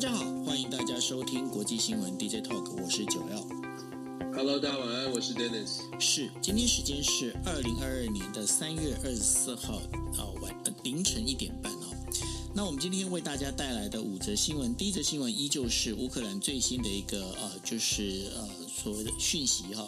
家好，欢迎大家收听国际新闻 DJ Talk，我是九曜。Hello，大家晚安，我是 Dennis。是，今天时间是二零二二年的三月二十四号啊晚凌晨一点半哦。那我们今天为大家带来的五则新闻，第一则新闻依旧是乌克兰最新的一个呃，就是呃所谓的讯息哈。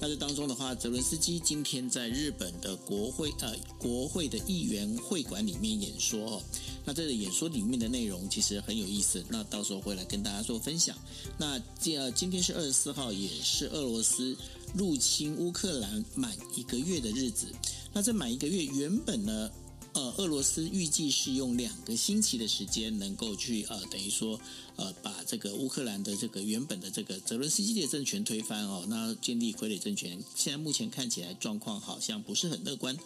那这当中的话，泽伦斯基今天在日本的国会呃国会的议员会馆里面演说哦。那这个演说里面的内容其实很有意思，那到时候会来跟大家做分享。那今呃今天是二十四号，也是俄罗斯入侵乌克兰满一个月的日子。那这满一个月原本呢？呃，俄罗斯预计是用两个星期的时间，能够去呃，等于说呃，把这个乌克兰的这个原本的这个泽伦斯基的政权推翻哦，那建立傀儡政权。现在目前看起来状况好像不是很乐观，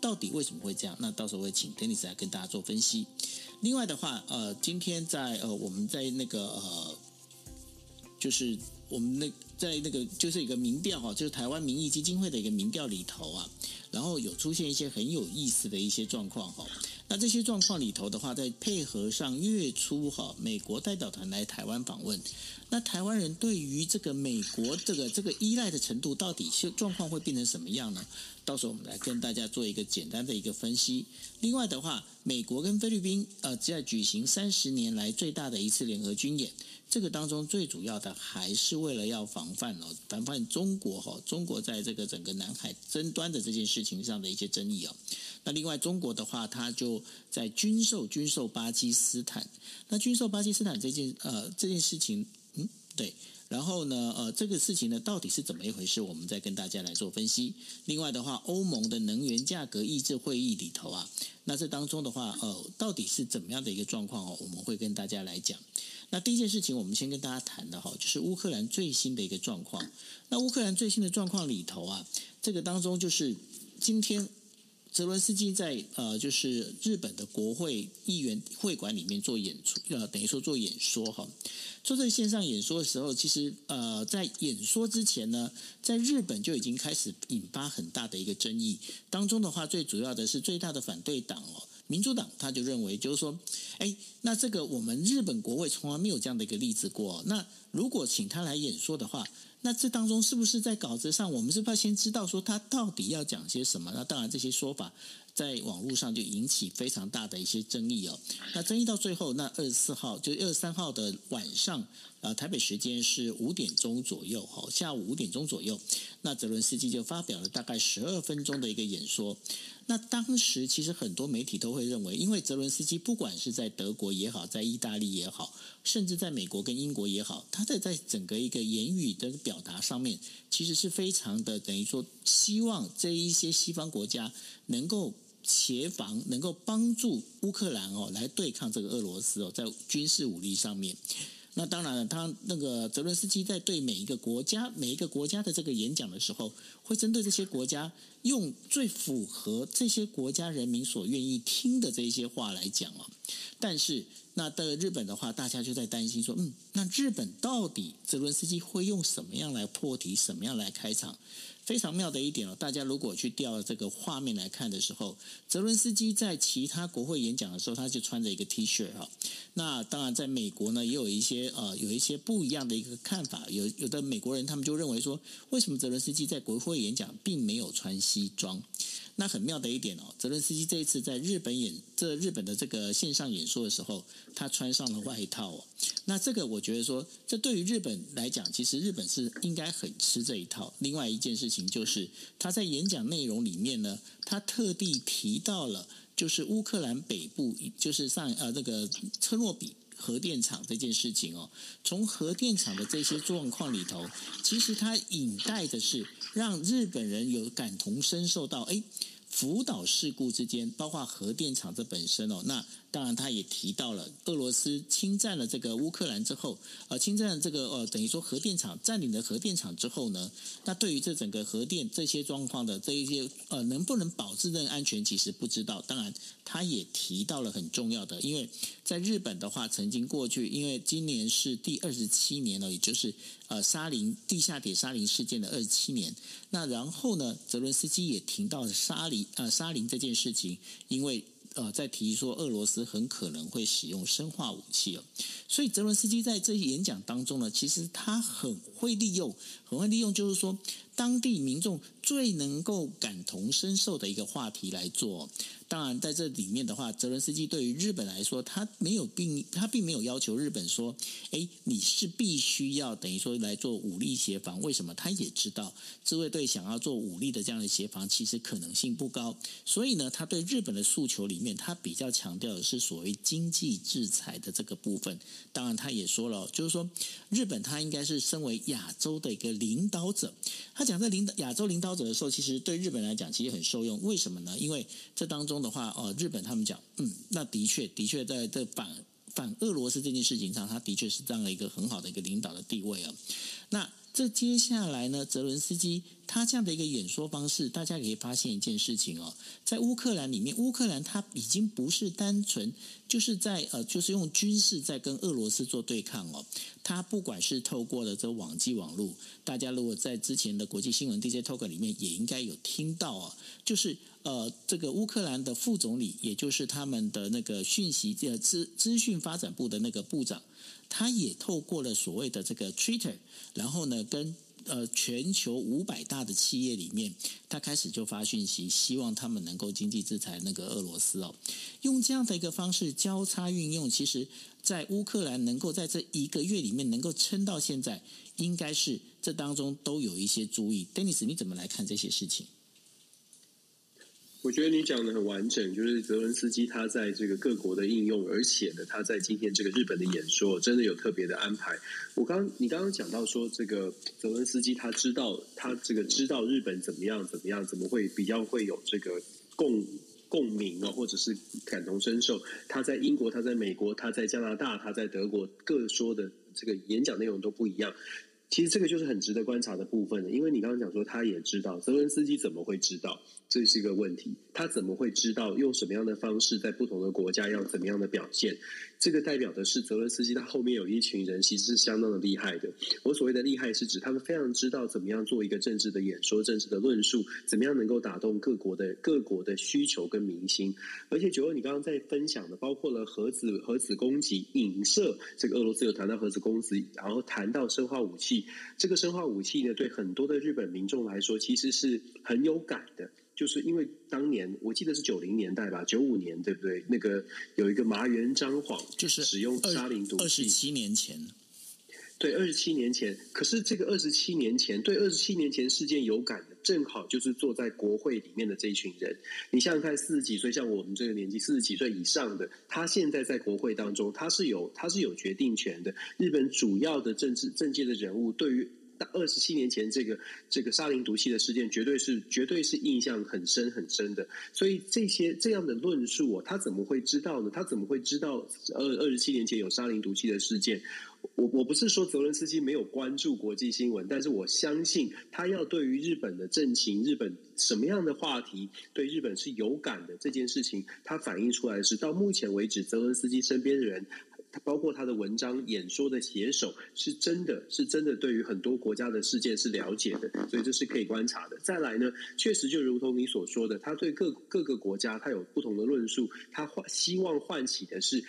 到底为什么会这样？那到时候会请 Denis 来跟大家做分析。另外的话，呃，今天在呃，我们在那个呃，就是我们那在那个就是一个民调哈，就是台湾民意基金会的一个民调里头啊。然后有出现一些很有意思的一些状况哈，那这些状况里头的话，再配合上月初哈美国代表团来台湾访问，那台湾人对于这个美国这个这个依赖的程度，到底是状况会变成什么样呢？到时候我们来跟大家做一个简单的一个分析。另外的话，美国跟菲律宾呃在举行三十年来最大的一次联合军演。这个当中最主要的还是为了要防范哦，防范中国哈，中国在这个整个南海争端的这件事情上的一些争议哦。那另外中国的话，它就在军售军售巴基斯坦。那军售巴基斯坦这件呃这件事情，嗯对。然后呢呃这个事情呢到底是怎么一回事？我们再跟大家来做分析。另外的话，欧盟的能源价格抑制会议里头啊，那这当中的话呃到底是怎么样的一个状况哦？我们会跟大家来讲。那第一件事情，我们先跟大家谈的哈，就是乌克兰最新的一个状况。那乌克兰最新的状况里头啊，这个当中就是今天泽伦斯基在呃，就是日本的国会议员会馆里面做演出，呃，等于说做演说哈。做这线上演说的时候，其实呃，在演说之前呢，在日本就已经开始引发很大的一个争议。当中的话，最主要的是最大的反对党哦。民主党他就认为，就是说，哎，那这个我们日本国会从来没有这样的一个例子过。那如果请他来演说的话，那这当中是不是在稿子上，我们是不是要先知道说他到底要讲些什么？那当然这些说法在网络上就引起非常大的一些争议哦。那争议到最后，那二十四号就二十三号的晚上，呃，台北时间是五点钟左右，哈，下午五点钟左右，那泽伦斯基就发表了大概十二分钟的一个演说。那当时其实很多媒体都会认为，因为泽伦斯基不管是在德国也好，在意大利也好，甚至在美国跟英国也好，他在在整个一个言语的表达上面，其实是非常的等于说，希望这一些西方国家能够协防，能够帮助乌克兰哦来对抗这个俄罗斯哦，在军事武力上面。那当然了，他那个泽伦斯基在对每一个国家、每一个国家的这个演讲的时候，会针对这些国家用最符合这些国家人民所愿意听的这些话来讲哦。但是，那到日本的话，大家就在担心说，嗯，那日本到底泽伦斯基会用什么样来破题，什么样来开场？非常妙的一点哦，大家如果去调这个画面来看的时候，泽伦斯基在其他国会演讲的时候，他就穿着一个 T 恤哈。那当然，在美国呢，也有一些呃，有一些不一样的一个看法。有有的美国人他们就认为说，为什么泽伦斯基在国会演讲并没有穿西装？那很妙的一点哦，泽伦斯基这一次在日本演这日本的这个线上演说的时候，他穿上了外套哦。那这个我觉得说，这对于日本来讲，其实日本是应该很吃这一套。另外一件事情就是，他在演讲内容里面呢，他特地提到了，就是乌克兰北部，就是上呃那个车诺比核电厂这件事情哦。从核电厂的这些状况里头，其实它引带的是让日本人有感同身受到，哎。福岛事故之间，包括核电厂这本身哦，那当然他也提到了俄罗斯侵占了这个乌克兰之后，呃，侵占了这个呃，等于说核电厂占领了核电厂之后呢，那对于这整个核电这些状况的这一些呃，能不能保证这个安全，其实不知道。当然，他也提到了很重要的，因为在日本的话，曾经过去，因为今年是第二十七年了，也就是呃沙林地下铁沙林事件的二十七年。那然后呢，泽伦斯基也提到了沙林。呃，沙林这件事情，因为呃在提说俄罗斯很可能会使用生化武器哦。所以泽伦斯基在这些演讲当中呢，其实他很会利用，很会利用，就是说当地民众最能够感同身受的一个话题来做。当然，在这里面的话，泽伦斯基对于日本来说，他没有并他并没有要求日本说，哎，你是必须要等于说来做武力协防。为什么？他也知道自卫队想要做武力的这样的协防，其实可能性不高。所以呢，他对日本的诉求里面，他比较强调的是所谓经济制裁的这个部分。当然，他也说了，就是说日本他应该是身为亚洲的一个领导者。他在领导亚洲领导者的时候，其实对日本来讲，其实很受用。为什么呢？因为这当中。的话，哦，日本他们讲，嗯，那的确，的确，在这反反俄罗斯这件事情上，他的确是这样的一个很好的一个领导的地位啊。那这接下来呢，泽伦斯基他这样的一个演说方式，大家可以发现一件事情哦，在乌克兰里面，乌克兰他已经不是单纯就是在呃，就是用军事在跟俄罗斯做对抗哦。他不管是透过了这网际网络，大家如果在之前的国际新闻 DJ Talk 里面也应该有听到哦，就是。呃，这个乌克兰的副总理，也就是他们的那个讯息呃资资讯发展部的那个部长，他也透过了所谓的这个 Twitter，然后呢，跟呃全球五百大的企业里面，他开始就发讯息，希望他们能够经济制裁那个俄罗斯哦。用这样的一个方式交叉运用，其实，在乌克兰能够在这一个月里面能够撑到现在，应该是这当中都有一些注意。Dennis，你怎么来看这些事情？我觉得你讲的很完整，就是泽伦斯基他在这个各国的应用，而且呢，他在今天这个日本的演说真的有特别的安排。我刚你刚刚讲到说，这个泽伦斯基他知道他这个知道日本怎么样怎么样，怎么会比较会有这个共共鸣啊，或者是感同身受。他在英国，他在美国，他在加拿大，他在德国，各说的这个演讲内容都不一样。其实这个就是很值得观察的部分了，因为你刚刚讲说他也知道，泽伦斯基怎么会知道？这是一个问题，他怎么会知道用什么样的方式在不同的国家要怎么样的表现？这个代表的是泽伦斯基他后面有一群人其实是相当的厉害的。我所谓的厉害是指他们非常知道怎么样做一个政治的演说、政治的论述，怎么样能够打动各国的各国的需求跟民心。而且九二，你刚刚在分享的包括了核子核子攻击、影射这个俄罗斯有谈到核子攻击，然后谈到生化武器。这个生化武器呢，对很多的日本民众来说，其实是很有感的，就是因为当年我记得是九零年代吧，九五年对不对？那个有一个麻原彰晃，就是使用沙林毒气，二十七年前。对，二十七年前，可是这个二十七年前对二十七年前事件有感的，正好就是坐在国会里面的这一群人。你想想看，四十几岁，像我们这个年纪，四十几岁以上的，他现在在国会当中，他是有他是有决定权的。日本主要的政治政界的人物，对于二十七年前这个这个沙林毒气的事件，绝对是绝对是印象很深很深的。所以这些这样的论述，他怎么会知道呢？他怎么会知道二二十七年前有沙林毒气的事件？我我不是说泽伦斯基没有关注国际新闻，但是我相信他要对于日本的政情、日本什么样的话题对日本是有感的这件事情，他反映出来的是到目前为止，泽伦斯基身边的人，他包括他的文章、演说的写手，是真的是真的对于很多国家的事件是了解的，所以这是可以观察的。再来呢，确实就如同你所说的，他对各各个国家他有不同的论述，他唤希望唤起的是。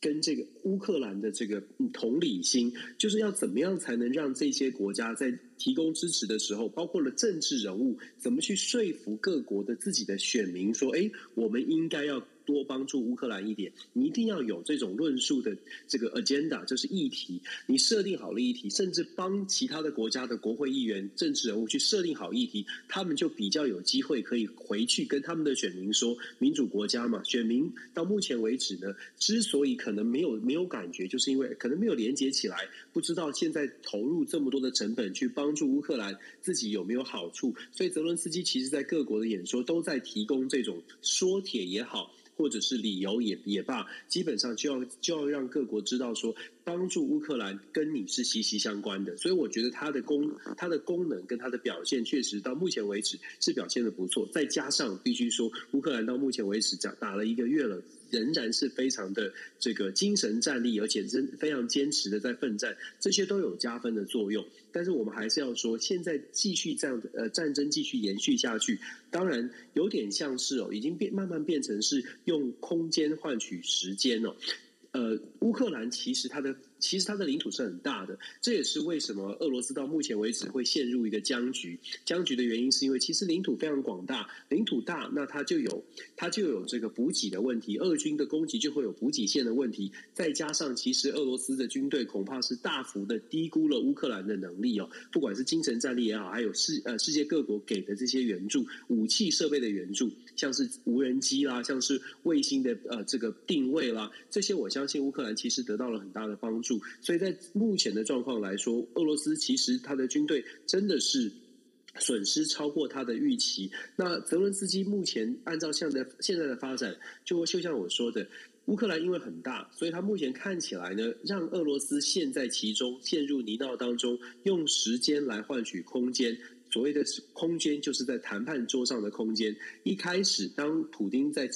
跟这个乌克兰的这个同理心，就是要怎么样才能让这些国家在提供支持的时候，包括了政治人物，怎么去说服各国的自己的选民，说，哎，我们应该要。多帮助乌克兰一点，你一定要有这种论述的这个 agenda，就是议题。你设定好了议题，甚至帮其他的国家的国会议员、政治人物去设定好议题，他们就比较有机会可以回去跟他们的选民说：民主国家嘛，选民到目前为止呢，之所以可能没有没有感觉，就是因为可能没有连接起来，不知道现在投入这么多的成本去帮助乌克兰，自己有没有好处。所以泽伦斯基其实在各国的演说都在提供这种说帖也好。或者是理由也也罢，基本上就要就要让各国知道说，帮助乌克兰跟你是息息相关的。所以我觉得它的功它的功能跟它的表现，确实到目前为止是表现的不错。再加上必须说，乌克兰到目前为止打打了一个月了，仍然是非常的这个精神战力，而且真非常坚持的在奋战，这些都有加分的作用。但是我们还是要说，现在继续这样的呃战争继续延续下去，当然有点像是哦，已经变慢慢变成是用空间换取时间哦。呃，乌克兰其实它的其实它的领土是很大的，这也是为什么俄罗斯到目前为止会陷入一个僵局。僵局的原因是因为其实领土非常广大，领土大，那它就有它就有这个补给的问题，俄军的攻击就会有补给线的问题，再加上其实俄罗斯的军队恐怕是大幅的低估了乌克兰的能力哦，不管是精神战力也好，还有世呃世界各国给的这些援助、武器设备的援助。像是无人机啦，像是卫星的呃这个定位啦，这些我相信乌克兰其实得到了很大的帮助。所以在目前的状况来说，俄罗斯其实他的军队真的是损失超过他的预期。那泽伦斯基目前按照现在现在的发展，就就像我说的，乌克兰因为很大，所以他目前看起来呢，让俄罗斯陷在其中，陷入泥淖当中，用时间来换取空间。所谓的空间，就是在谈判桌上的空间。一开始，当普丁在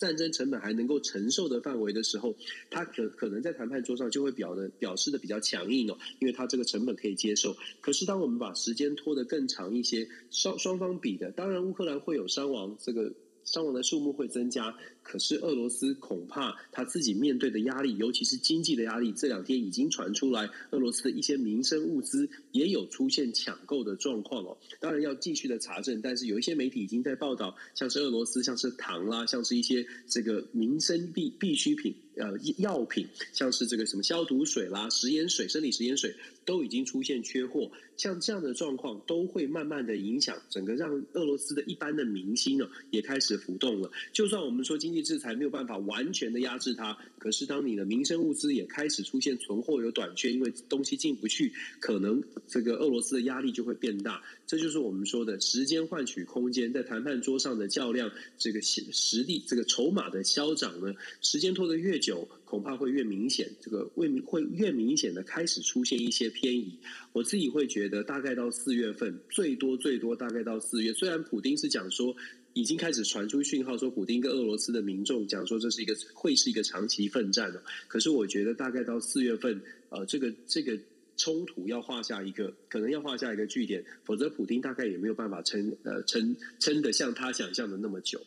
战争成本还能够承受的范围的时候，他可可能在谈判桌上就会表的表示的比较强硬哦，因为他这个成本可以接受。可是，当我们把时间拖得更长一些，双双方比的，当然乌克兰会有伤亡，这个伤亡的数目会增加。可是俄罗斯恐怕他自己面对的压力，尤其是经济的压力，这两天已经传出来，俄罗斯的一些民生物资也有出现抢购的状况哦。当然要继续的查证，但是有一些媒体已经在报道，像是俄罗斯，像是糖啦，像是一些这个民生必必需品，呃，药品，像是这个什么消毒水啦、食盐水、生理食盐水，都已经出现缺货。像这样的状况，都会慢慢的影响整个，让俄罗斯的一般的民心呢，也开始浮动了。就算我们说经济。制裁没有办法完全的压制它，可是当你的民生物资也开始出现存货有短缺，因为东西进不去，可能这个俄罗斯的压力就会变大。这就是我们说的时间换取空间，在谈判桌上的较量，这个实力、这个筹码的消长呢，时间拖得越久，恐怕会越明显。这个会会越明显的开始出现一些偏移。我自己会觉得，大概到四月份，最多最多大概到四月。虽然普丁是讲说。已经开始传出讯号，说普丁跟俄罗斯的民众讲说，这是一个会是一个长期奋战的。可是我觉得大概到四月份，呃，这个这个冲突要画下一个，可能要画下一个句点，否则普丁大概也没有办法撑，呃，撑撑得像他想象的那么久。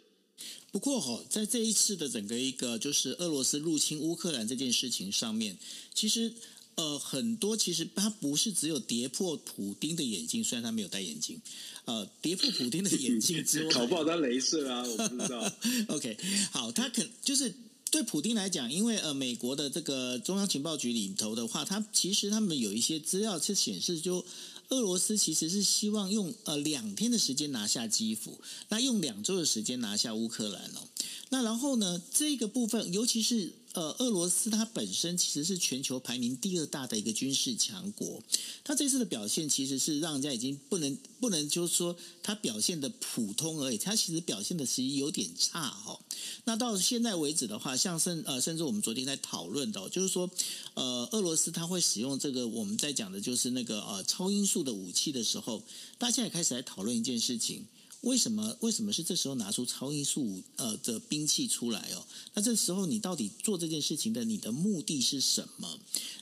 不过哈，在这一次的整个一个就是俄罗斯入侵乌克兰这件事情上面，其实。呃，很多其实他不是只有跌破普丁的眼镜，虽然他没有戴眼镜，呃，跌破普丁的眼镜之外，搞不好他镭射啊，我不知道。OK，好，他肯就是对普丁来讲，因为呃，美国的这个中央情报局里头的话，他其实他们有一些资料是显示，就俄罗斯其实是希望用呃两天的时间拿下基辅，那用两周的时间拿下乌克兰哦。那然后呢，这个部分尤其是。呃，俄罗斯它本身其实是全球排名第二大的一个军事强国，它这次的表现其实是让人家已经不能不能就是说它表现的普通而已，它其实表现的其实有点差哦。那到现在为止的话，像甚呃甚至我们昨天在讨论的，就是说呃俄罗斯它会使用这个我们在讲的就是那个呃超音速的武器的时候，大家也开始来讨论一件事情。为什么？为什么是这时候拿出超音速呃的兵器出来哦？那这时候你到底做这件事情的你的目的是什么？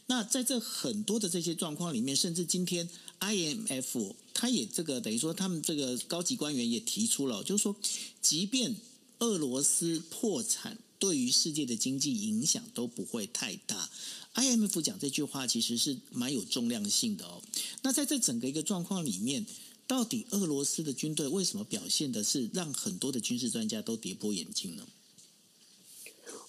那在这很多的这些状况里面，甚至今天 IMF 他也这个等于说他们这个高级官员也提出了，就是说，即便俄罗斯破产，对于世界的经济影响都不会太大。IMF 讲这句话其实是蛮有重量性的哦。那在这整个一个状况里面。到底俄罗斯的军队为什么表现的是让很多的军事专家都跌破眼镜呢？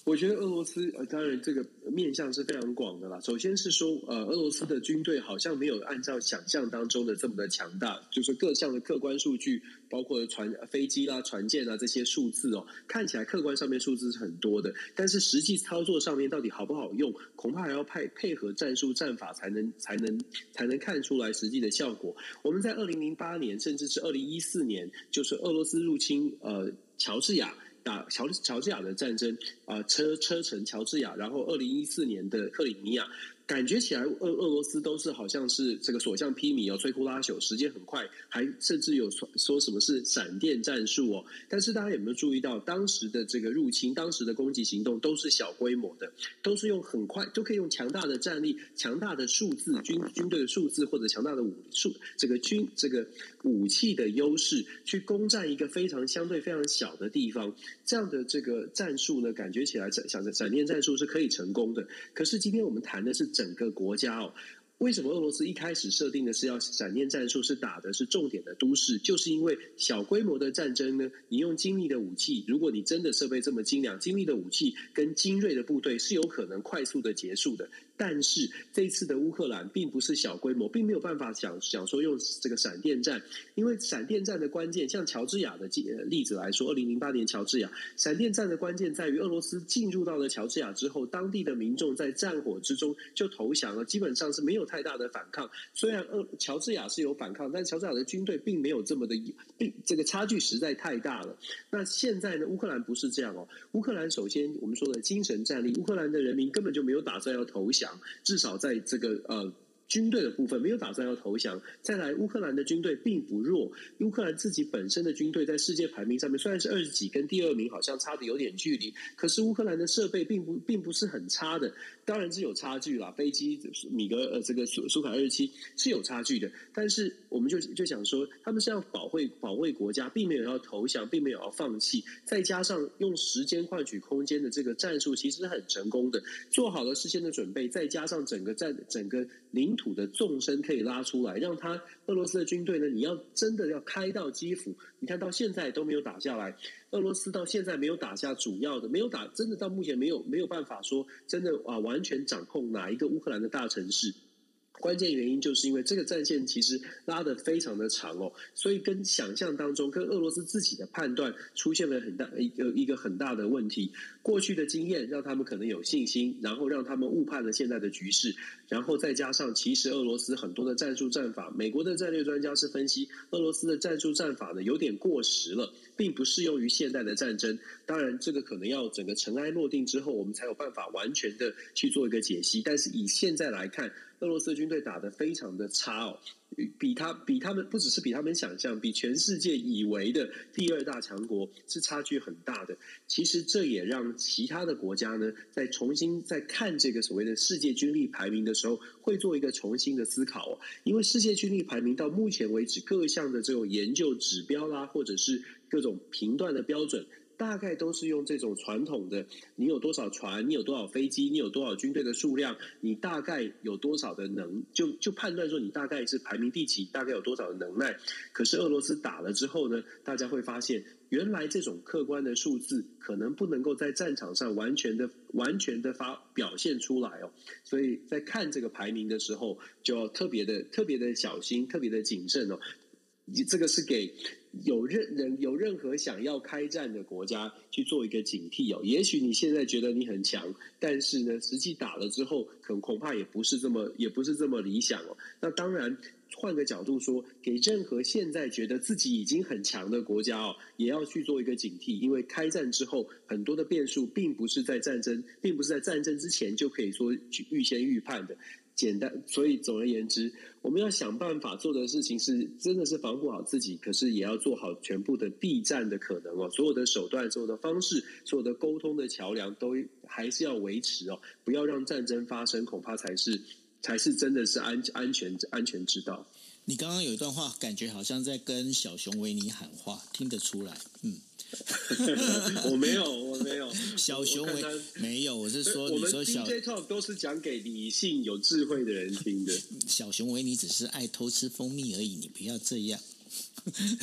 我觉得俄罗斯呃，当然这个面向是非常广的啦。首先是说，呃，俄罗斯的军队好像没有按照想象当中的这么的强大，就是各项的客观数据，包括船飞机啦、船舰啊这些数字哦，看起来客观上面数字是很多的，但是实际操作上面到底好不好用，恐怕还要配配合战术战法才能才能才能看出来实际的效果。我们在二零零八年，甚至是二零一四年，就是俄罗斯入侵呃乔治亚。打乔乔治亚的战争啊，车车臣乔治亚，然后二零一四年的克里米亚，感觉起来俄俄罗斯都是好像是这个所向披靡哦，摧枯拉朽，时间很快，还甚至有说说什么是闪电战术哦。但是大家有没有注意到，当时的这个入侵，当时的攻击行动都是小规模的，都是用很快都可以用强大的战力、强大的数字军军队的数字或者强大的武数这个军这个武器的优势去攻占一个非常相对非常小的地方，这样的这个战术呢，感觉起来闪闪闪电战术是可以成功的。可是今天我们谈的是整个国家哦。为什么俄罗斯一开始设定的是要闪电战术，是打的是重点的都市？就是因为小规模的战争呢，你用精密的武器，如果你真的设备这么精良，精密的武器跟精锐的部队是有可能快速的结束的。但是这次的乌克兰并不是小规模，并没有办法想想说用这个闪电战，因为闪电战的关键，像乔治亚的例子来说，二零零八年乔治亚闪电战的关键在于俄罗斯进入到了乔治亚之后，当地的民众在战火之中就投降了，基本上是没有太大的反抗。虽然俄乔治亚是有反抗，但乔治亚的军队并没有这么的，并这个差距实在太大了。那现在呢？乌克兰不是这样哦，乌克兰首先我们说的精神战力，乌克兰的人民根本就没有打算要投降。至少在这个呃。军队的部分没有打算要投降。再来，乌克兰的军队并不弱。乌克兰自己本身的军队在世界排名上面虽然是二十几，跟第二名好像差的有点距离，可是乌克兰的设备并不并不是很差的。当然是有差距啦，飞机米格呃这个苏苏卡二十七是有差距的。但是我们就就想说，他们是要保卫保卫国家，并没有要投降，并没有要放弃。再加上用时间换取空间的这个战术，其实是很成功的。做好了事先的准备，再加上整个战整个领。土的纵深可以拉出来，让他俄罗斯的军队呢？你要真的要开到基辅，你看到现在都没有打下来。俄罗斯到现在没有打下主要的，没有打，真的到目前没有没有办法说真的啊，完全掌控哪一个乌克兰的大城市。关键原因就是因为这个战线其实拉得非常的长哦，所以跟想象当中，跟俄罗斯自己的判断出现了很大一个一个很大的问题。过去的经验让他们可能有信心，然后让他们误判了现在的局势，然后再加上其实俄罗斯很多的战术战法，美国的战略专家是分析俄罗斯的战术战法呢有点过时了，并不适用于现代的战争。当然，这个可能要整个尘埃落定之后，我们才有办法完全的去做一个解析。但是以现在来看，俄罗斯军队打得非常的差哦，比他比他们不只是比他们想象，比全世界以为的第二大强国是差距很大的。其实这也让其他的国家呢，在重新在看这个所谓的世界军力排名的时候，会做一个重新的思考哦。因为世界军力排名到目前为止，各项的这种研究指标啦，或者是各种评断的标准。大概都是用这种传统的，你有多少船，你有多少飞机，你有多少军队的数量，你大概有多少的能，就就判断说你大概是排名第几，大概有多少的能耐。可是俄罗斯打了之后呢，大家会发现，原来这种客观的数字可能不能够在战场上完全的、完全的发表现出来哦。所以在看这个排名的时候，就要特别的、特别的小心，特别的谨慎哦。这个是给。有任人有任何想要开战的国家去做一个警惕哦。也许你现在觉得你很强，但是呢，实际打了之后，可恐怕也不是这么也不是这么理想哦。那当然，换个角度说，给任何现在觉得自己已经很强的国家哦，也要去做一个警惕，因为开战之后，很多的变数并不是在战争，并不是在战争之前就可以说去预先预判的。简单，所以总而言之，我们要想办法做的事情是，真的是防护好自己，可是也要做好全部的避战的可能哦。所有的手段、所有的方式、所有的沟通的桥梁，都还是要维持哦，不要让战争发生，恐怕才是才是真的是安安全安全之道。你刚刚有一段话，感觉好像在跟小熊维尼喊话，听得出来，嗯。我没有，我没有。小熊维没有，我是说，我们说小 DJ Talk 都是讲给理性、有智慧的人听的。小熊维尼只是爱偷吃蜂蜜而已，你不要这样。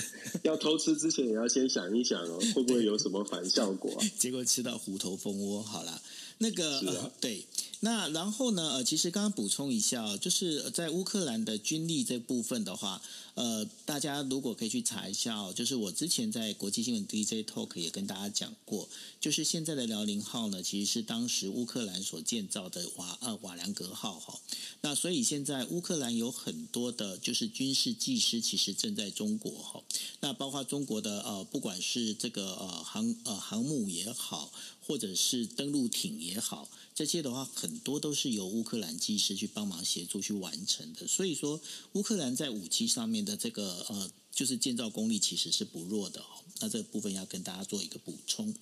要偷吃之前也要先想一想哦，会不会有什么反效果啊？结果吃到虎头蜂窝，好了，那个、啊呃、对。那然后呢？呃，其实刚刚补充一下，就是在乌克兰的军力这部分的话，呃，大家如果可以去查一下，就是我之前在国际新闻 DJ Talk 也跟大家讲过，就是现在的辽宁号呢，其实是当时乌克兰所建造的瓦呃瓦良格号哈。那所以现在乌克兰有很多的，就是军事技师，其实正在中国哈。那包括中国的呃，不管是这个呃航呃航母也好。或者是登陆艇也好，这些的话很多都是由乌克兰技师去帮忙协助去完成的。所以说，乌克兰在武器上面的这个呃，就是建造功力其实是不弱的哦。那这个部分要跟大家做一个补充。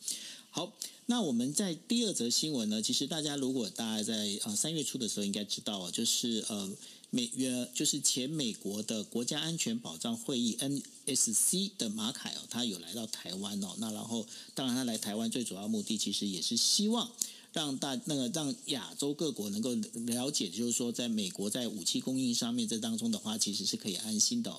好，那我们在第二则新闻呢，其实大家如果大家在呃三月初的时候应该知道啊，就是呃。美约就是前美国的国家安全保障会议 NSC 的马凯哦，他有来到台湾哦。那然后，当然他来台湾最主要目的其实也是希望让大那个让亚洲各国能够了解，就是说在美国在武器供应上面这当中的话，其实是可以安心的。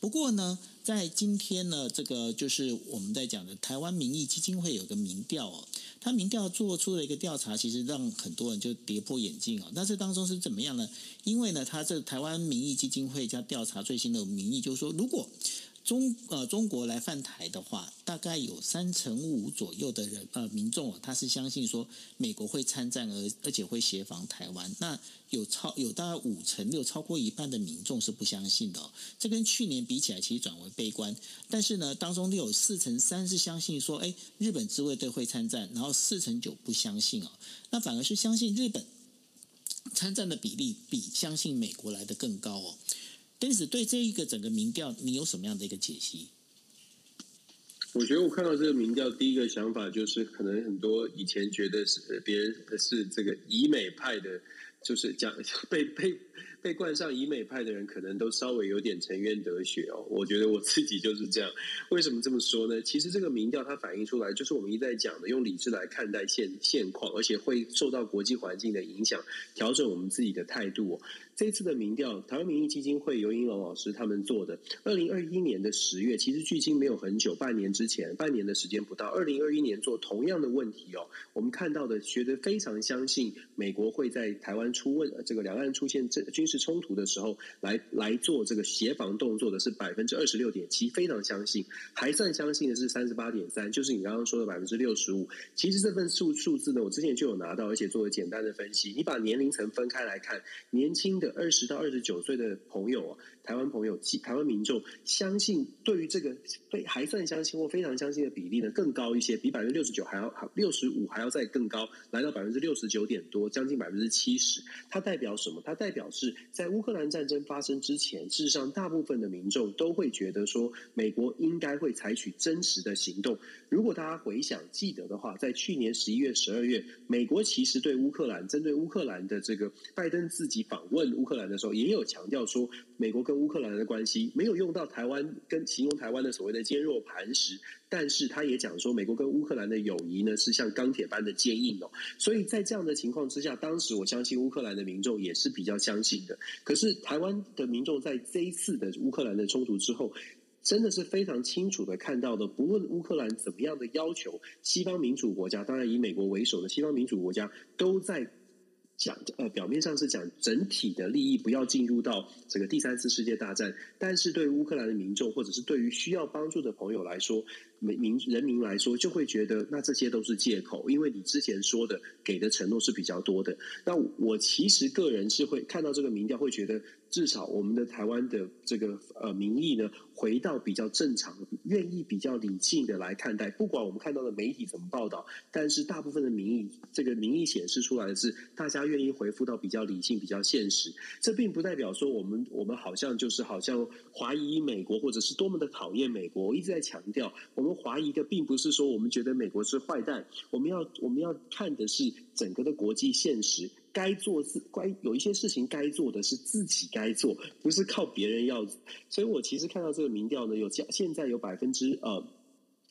不过呢，在今天呢，这个就是我们在讲的台湾民意基金会有个民调哦。他民调做出了一个调查，其实让很多人就跌破眼镜啊。那这当中是怎么样呢？因为呢，他这台湾民意基金会加调查最新的民意，就是说，如果中呃中国来犯台的话，大概有三成五左右的人呃民众他是相信说美国会参战而而且会协防台湾。那有超有大概五成六超过一半的民众是不相信的哦。这跟去年比起来，其实转为悲观。但是呢，当中有四成三是相信说，哎，日本自卫队会参战，然后四成九不相信哦。那反而是相信日本参战的比例比相信美国来得更高哦。但是对这一个整个民调，你有什么样的一个解析？我觉得我看到这个民调，第一个想法就是，可能很多以前觉得是别人是这个以美派的，就是讲 被被。被冠上以美派的人，可能都稍微有点沉冤得雪哦。我觉得我自己就是这样。为什么这么说呢？其实这个民调它反映出来，就是我们一再讲的，用理智来看待现现况，而且会受到国际环境的影响，调整我们自己的态度哦。这次的民调，台湾民意基金会游盈隆老师他们做的，二零二一年的十月，其实距今没有很久，半年之前，半年的时间不到。二零二一年做同样的问题哦，我们看到的，觉得非常相信美国会在台湾出问，这个两岸出现这军事冲突的时候，来来做这个协防动作的是百分之二十六点七，非常相信，还算相信的是三十八点三，就是你刚刚说的百分之六十五。其实这份数数字呢，我之前就有拿到，而且做了简单的分析。你把年龄层分开来看，年轻的。二十到二十九岁的朋友啊，台湾朋友、台湾民众，相信对于这个非还算相信或非常相信的比例呢，更高一些，比百分之六十九还要六十五还要再更高，来到百分之六十九点多，将近百分之七十。它代表什么？它代表是在乌克兰战争发生之前，事实上大部分的民众都会觉得说，美国应该会采取真实的行动。如果大家回想记得的话，在去年十一月、十二月，美国其实对乌克兰针对乌克兰的这个拜登自己访问乌克兰的时候，也有强调说，美国跟乌克兰的关系没有用到台湾跟形容台湾的所谓的坚若磐石，但是他也讲说，美国跟乌克兰的友谊呢是像钢铁般的坚硬哦。所以在这样的情况之下，当时我相信乌克兰的民众也是比较相信的。可是台湾的民众在这一次的乌克兰的冲突之后，真的是非常清楚的看到的，不论乌克兰怎么样的要求，西方民主国家，当然以美国为首的西方民主国家，都在讲，呃，表面上是讲整体的利益不要进入到这个第三次世界大战，但是对乌克兰的民众，或者是对于需要帮助的朋友来说，民民人民来说，就会觉得那这些都是借口，因为你之前说的给的承诺是比较多的。那我其实个人是会看到这个民调，会觉得。至少我们的台湾的这个呃民意呢，回到比较正常，愿意比较理性的来看待。不管我们看到的媒体怎么报道，但是大部分的民意，这个民意显示出来的是，大家愿意回复到比较理性、比较现实。这并不代表说我们我们好像就是好像怀疑美国，或者是多么的讨厌美国。我一直在强调，我们怀疑的并不是说我们觉得美国是坏蛋，我们要我们要看的是整个的国际现实。该做自该有一些事情该做的是自己该做，不是靠别人要。所以我其实看到这个民调呢，有现在有百分之呃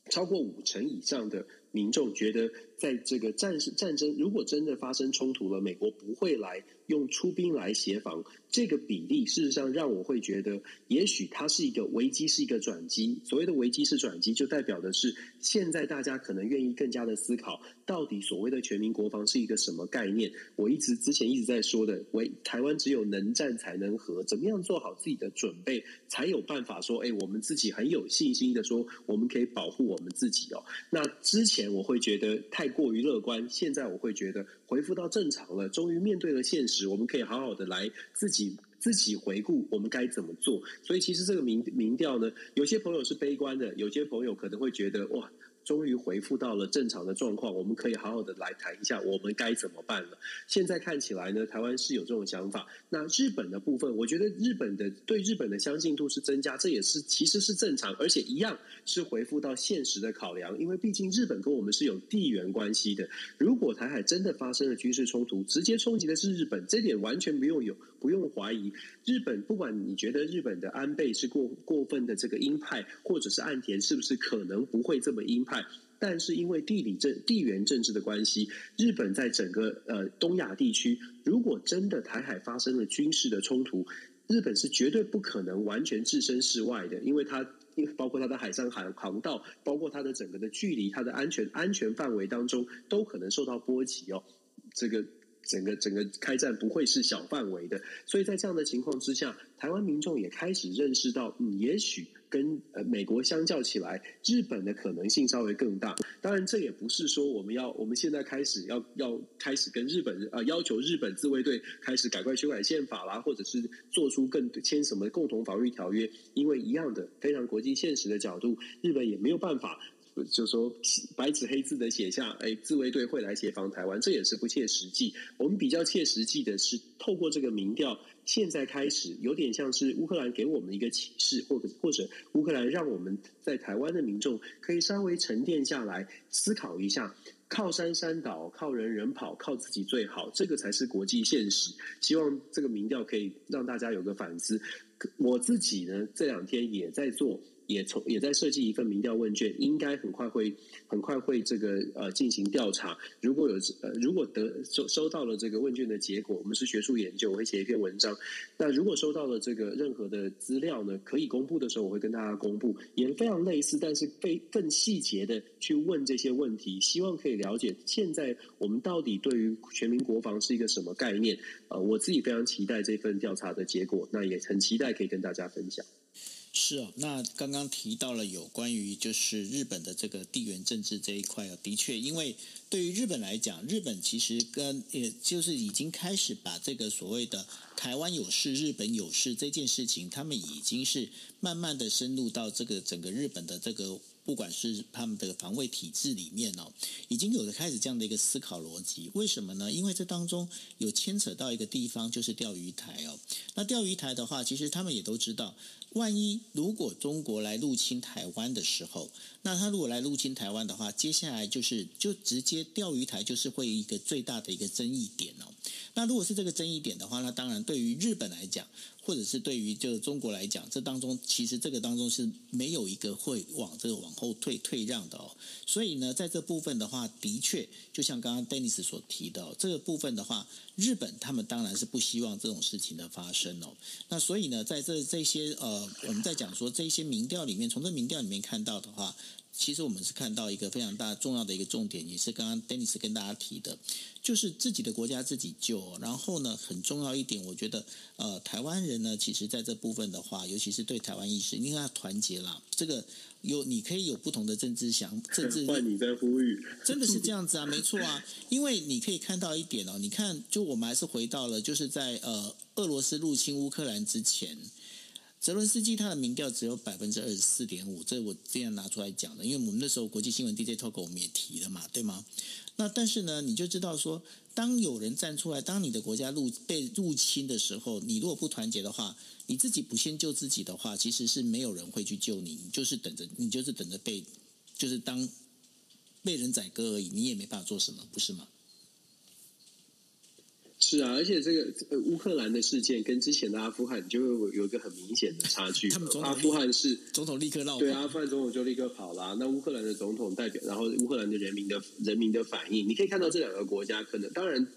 超过五成以上的民众觉得，在这个战事战争如果真的发生冲突了，美国不会来用出兵来协防。这个比例事实上让我会觉得，也许它是一个危机，是一个转机。所谓的危机是转机，就代表的是现在大家可能愿意更加的思考，到底所谓的全民国防是一个什么概念。我一直之前一直在说的，为台湾只有能战才能和，怎么样做好自己的准备，才有办法说，哎，我们自己很有信心的说，我们可以保护我们自己哦。那之前我会觉得太过于乐观，现在我会觉得恢复到正常了，终于面对了现实，我们可以好好的来自己。自己回顾我们该怎么做，所以其实这个民民调呢，有些朋友是悲观的，有些朋友可能会觉得哇，终于恢复到了正常的状况，我们可以好好的来谈一下我们该怎么办了。现在看起来呢，台湾是有这种想法。那日本的部分，我觉得日本的对日本的相信度是增加，这也是其实是正常，而且一样是回复到现实的考量，因为毕竟日本跟我们是有地缘关系的。如果台海真的发生了军事冲突，直接冲击的是日本，这点完全不用有不用怀疑。日本不管你觉得日本的安倍是过过分的这个鹰派，或者是岸田是不是可能不会这么鹰派，但是因为地理政地缘政治的关系，日本在整个呃东亚地区，如果真的台海发生了军事的冲突，日本是绝对不可能完全置身事外的，因为它包括它的海上航航道，包括它的整个的距离，它的安全安全范围当中都可能受到波及哦，这个。整个整个开战不会是小范围的，所以在这样的情况之下，台湾民众也开始认识到，嗯，也许跟呃美国相较起来，日本的可能性稍微更大。当然，这也不是说我们要我们现在开始要要开始跟日本呃要求日本自卫队开始赶快修改宪法啦，或者是做出更签什么共同防御条约，因为一样的非常国际现实的角度，日本也没有办法。就说白纸黑字的写下，哎，自卫队会来协防台湾，这也是不切实际。我们比较切实际的是，透过这个民调，现在开始有点像是乌克兰给我们一个启示，或者或者乌克兰让我们在台湾的民众可以稍微沉淀下来，思考一下，靠山山倒，靠人人跑，靠自己最好，这个才是国际现实。希望这个民调可以让大家有个反思。我自己呢，这两天也在做。也从也在设计一份民调问卷，应该很快会很快会这个呃进行调查。如果有呃如果得收收到了这个问卷的结果，我们是学术研究，我会写一篇文章。那如果收到了这个任何的资料呢，可以公布的时候，我会跟大家公布，也非常类似，但是非更细节的去问这些问题，希望可以了解现在我们到底对于全民国防是一个什么概念。呃，我自己非常期待这份调查的结果，那也很期待可以跟大家分享。是哦，那刚刚提到了有关于就是日本的这个地缘政治这一块啊，的确，因为对于日本来讲，日本其实跟也就是已经开始把这个所谓的台湾有事、日本有事这件事情，他们已经是慢慢的深入到这个整个日本的这个。不管是他们的防卫体制里面哦，已经有了开始这样的一个思考逻辑。为什么呢？因为这当中有牵扯到一个地方，就是钓鱼台哦。那钓鱼台的话，其实他们也都知道，万一如果中国来入侵台湾的时候，那他如果来入侵台湾的话，接下来就是就直接钓鱼台就是会一个最大的一个争议点哦。那如果是这个争议点的话，那当然对于日本来讲。或者是对于就中国来讲，这当中其实这个当中是没有一个会往这个往后退退让的哦。所以呢，在这部分的话，的确就像刚刚 Dennis 所提的，这个部分的话，日本他们当然是不希望这种事情的发生哦。那所以呢，在这这些呃，我们在讲说这些民调里面，从这民调里面看到的话。其实我们是看到一个非常大重要的一个重点，也是刚刚 Dennis 跟大家提的，就是自己的国家自己救。然后呢，很重要一点，我觉得呃，台湾人呢，其实在这部分的话，尤其是对台湾意识，应该要团结啦。这个有你可以有不同的政治想政治，换你在呼吁，真的是这样子啊，没错啊。因为你可以看到一点哦，你看，就我们还是回到了，就是在呃，俄罗斯入侵乌克兰之前。泽伦斯基他的民调只有百分之二十四点五，这我这样拿出来讲的，因为我们那时候国际新闻 DJ Talk 我们也提了嘛，对吗？那但是呢，你就知道说，当有人站出来，当你的国家入被入侵的时候，你如果不团结的话，你自己不先救自己的话，其实是没有人会去救你，你就是等着，你就是等着被，就是当被人宰割而已，你也没办法做什么，不是吗？是啊，而且这个呃乌克兰的事件跟之前的阿富汗就会有一个很明显的差距。他们阿富汗是总统立刻闹对，阿富汗总统就立刻跑了。那乌克兰的总统代表，然后乌克兰的人民的人民的反应，你可以看到这两个国家可能当然。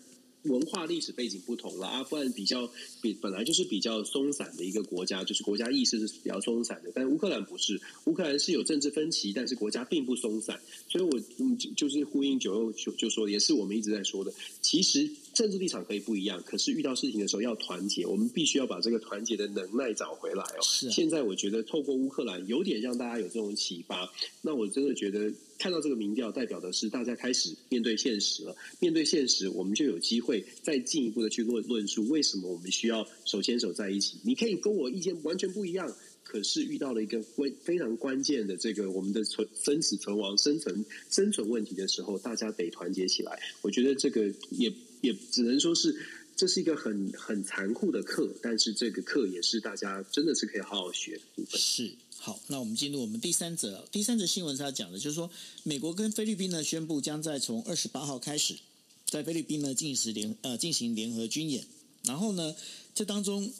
文化历史背景不同了，阿富汗比较比本来就是比较松散的一个国家，就是国家意识是比较松散的。但乌克兰不是，乌克兰是有政治分歧，但是国家并不松散。所以我嗯就是呼应九六就就说，也是我们一直在说的，其实政治立场可以不一样，可是遇到事情的时候要团结，我们必须要把这个团结的能耐找回来哦。是啊。现在我觉得透过乌克兰有点让大家有这种启发，那我真的觉得。看到这个民调，代表的是大家开始面对现实了。面对现实，我们就有机会再进一步的去论论述，为什么我们需要手牵手在一起。你可以跟我意见完全不一样，可是遇到了一个关非常关键的这个我们的存生死存亡、生存生存问题的时候，大家得团结起来。我觉得这个也也只能说是这是一个很很残酷的课，但是这个课也是大家真的是可以好好学的部分。是。好，那我们进入我们第三则。第三则新闻是要讲的，就是说美国跟菲律宾呢宣布将在从二十八号开始在菲律宾呢进行联呃进行联合军演，然后呢这当中。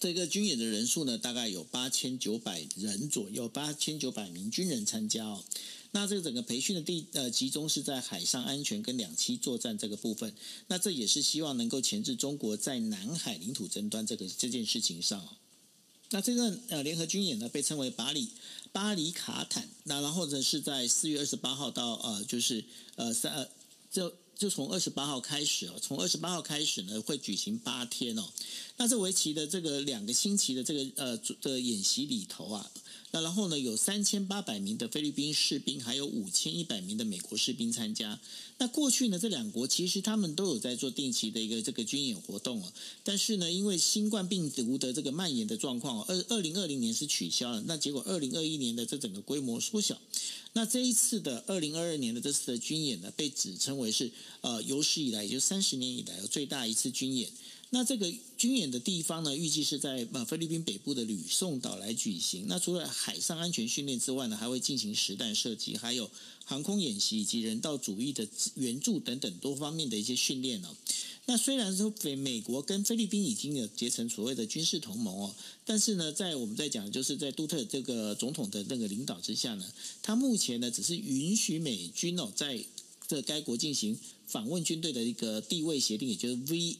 这个军演的人数呢，大概有八千九百人左右，八千九百名军人参加哦。那这个整个培训的地呃集中是在海上安全跟两栖作战这个部分。那这也是希望能够钳制中国在南海领土争端这个这件事情上。那这个呃联合军演呢，被称为巴里巴里卡坦。那然后呢，是在四月二十八号到呃就是呃三呃就。就从二十八号开始哦，从二十八号开始呢，会举行八天哦。那这为期的这个两个星期的这个呃的演习里头啊，那然后呢，有三千八百名的菲律宾士兵，还有五千一百名的美国士兵参加。那过去呢，这两国其实他们都有在做定期的一个这个军演活动哦。但是呢，因为新冠病毒的这个蔓延的状况，二二零二零年是取消了，那结果二零二一年的这整个规模缩小。那这一次的二零二二年的这次的军演呢，被指称为是呃有史以来，也就三十年以来最大一次军演。那这个军演的地方呢，预计是在呃菲律宾北部的吕宋岛来举行。那除了海上安全训练之外呢，还会进行实弹射击，还有航空演习以及人道主义的援助等等多方面的一些训练哦。那虽然说美美国跟菲律宾已经有结成所谓的军事同盟哦，但是呢，在我们在讲就是在杜特这个总统的那个领导之下呢，他目前呢只是允许美军哦在这该国进行访问军队的一个地位协定，也就是 V V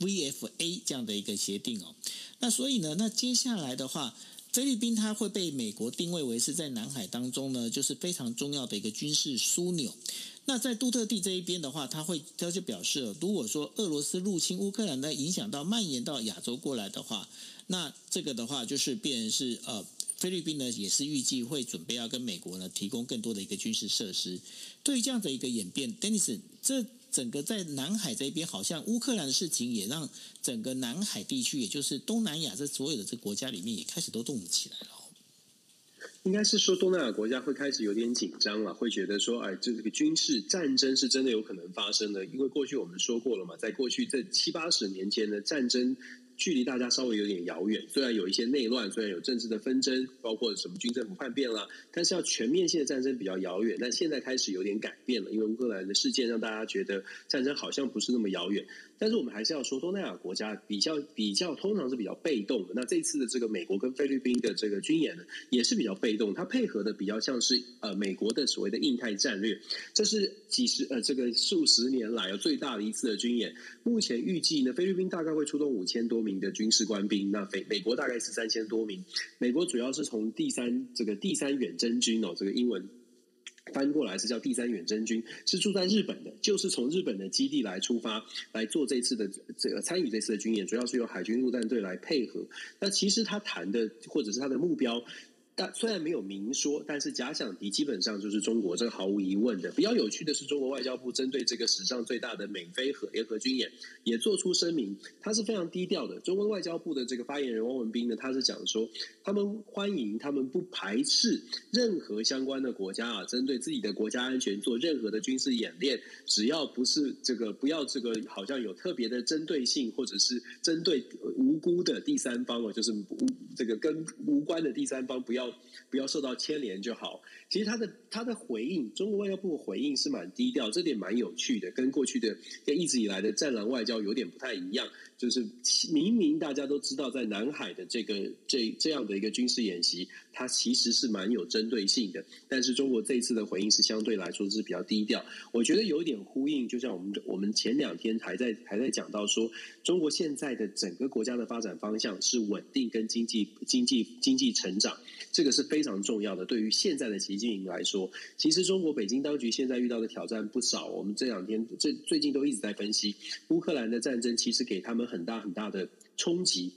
VFA 这样的一个协定哦。那所以呢，那接下来的话，菲律宾它会被美国定位为是在南海当中呢，就是非常重要的一个军事枢纽。那在杜特地这一边的话，他会他就表示，如果说俄罗斯入侵乌克兰呢，影响到蔓延到亚洲过来的话，那这个的话就是变成是呃，菲律宾呢也是预计会准备要跟美国呢提供更多的一个军事设施。对于这样的一个演变，Dennis，这整个在南海这边，好像乌克兰的事情也让整个南海地区，也就是东南亚这所有的这国家里面，也开始都动起来了。应该是说，东南亚国家会开始有点紧张了，会觉得说，哎，这这个军事战争是真的有可能发生的。因为过去我们说过了嘛，在过去这七八十年间呢战争。距离大家稍微有点遥远，虽然有一些内乱，虽然有政治的纷争，包括什么军政府叛变了，但是要全面性的战争比较遥远。但现在开始有点改变了，因为乌克兰的事件让大家觉得战争好像不是那么遥远。但是我们还是要说，东南亚国家比较比较通常是比较被动的。那这次的这个美国跟菲律宾的这个军演呢，也是比较被动，它配合的比较像是呃美国的所谓的印太战略。这是几十呃这个数十年来最大的一次的军演。目前预计呢，菲律宾大概会出动五千多名。的军事官兵，那美美国大概是三千多名。美国主要是从第三这个第三远征军哦，这个英文翻过来是叫第三远征军，是住在日本的，就是从日本的基地来出发来做这次的这个参与这次的军演，主要是由海军陆战队来配合。那其实他谈的或者是他的目标。但虽然没有明说，但是假想敌基本上就是中国，这个毫无疑问的。比较有趣的是，中国外交部针对这个史上最大的美菲和联合军演，也做出声明，他是非常低调的。中国外交部的这个发言人汪文斌呢，他是讲说，他们欢迎，他们不排斥任何相关的国家啊，针对自己的国家安全做任何的军事演练，只要不是这个，不要这个好像有特别的针对性，或者是针对无辜的第三方啊，就是无这个跟无关的第三方，不要。不要受到牵连就好。其实他的他的回应，中国外交部回应是蛮低调，这点蛮有趣的，跟过去的跟一直以来的战狼外交有点不太一样。就是明明大家都知道，在南海的这个这这样的一个军事演习，它其实是蛮有针对性的。但是中国这一次的回应是相对来说是比较低调。我觉得有点呼应，就像我们我们前两天还在还在讲到说，中国现在的整个国家的发展方向是稳定跟经济经济经济成长，这个是非常重要的。对于现在的习近平来说，其实中国北京当局现在遇到的挑战不少。我们这两天这最近都一直在分析乌克兰的战争，其实给他们。很大很大的冲击，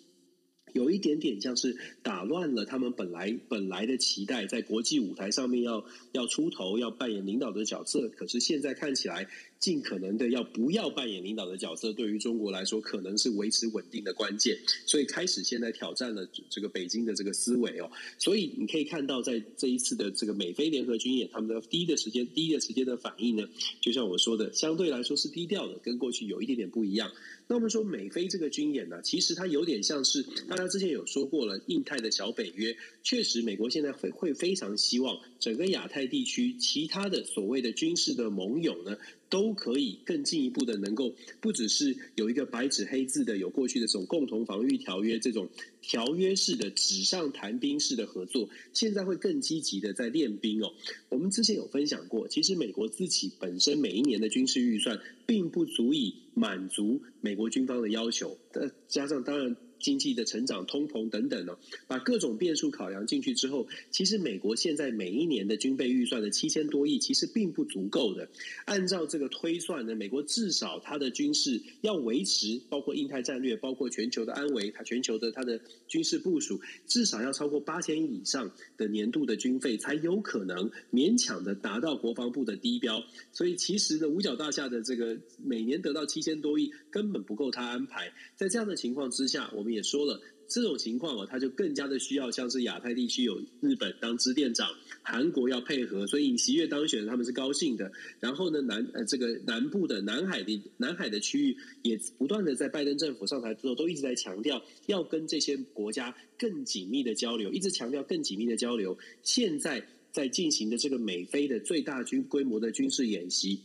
有一点点像是打乱了他们本来本来的期待，在国际舞台上面要要出头，要扮演领导的角色。可是现在看起来，尽可能的要不要扮演领导的角色，对于中国来说，可能是维持稳定的关键。所以开始现在挑战了这个北京的这个思维哦。所以你可以看到，在这一次的这个美菲联合军演，他们的第一个时间、第一个时间的反应呢，就像我说的，相对来说是低调的，跟过去有一点点不一样。那我们说美菲这个军演呢，其实它有点像是大家之前有说过了，印太的小北约。确实，美国现在会会非常希望整个亚太地区其他的所谓的军事的盟友呢，都可以更进一步的能够不只是有一个白纸黑字的有过去的这种共同防御条约这种条约式的纸上谈兵式的合作，现在会更积极的在练兵哦。我们之前有分享过，其实美国自己本身每一年的军事预算并不足以满足美国军方的要求，呃，加上当然。经济的成长、通膨等等呢，把各种变数考量进去之后，其实美国现在每一年的军备预算的七千多亿，其实并不足够的。按照这个推算呢，美国至少它的军事要维持，包括印太战略，包括全球的安危，它全球的它的军事部署，至少要超过八千亿以上的年度的军费，才有可能勉强的达到国防部的低标。所以，其实呢，五角大厦的这个每年得到七千多亿，根本不够他安排。在这样的情况之下，我们。也说了这种情况哦，他就更加的需要像是亚太地区有日本当支店长，韩国要配合，所以尹锡悦当选他们是高兴的。然后呢，南呃这个南部的南海的南海的区域也不断的在拜登政府上台之后，都一直在强调要跟这些国家更紧密的交流，一直强调更紧密的交流。现在在进行的这个美菲的最大军规模的军事演习。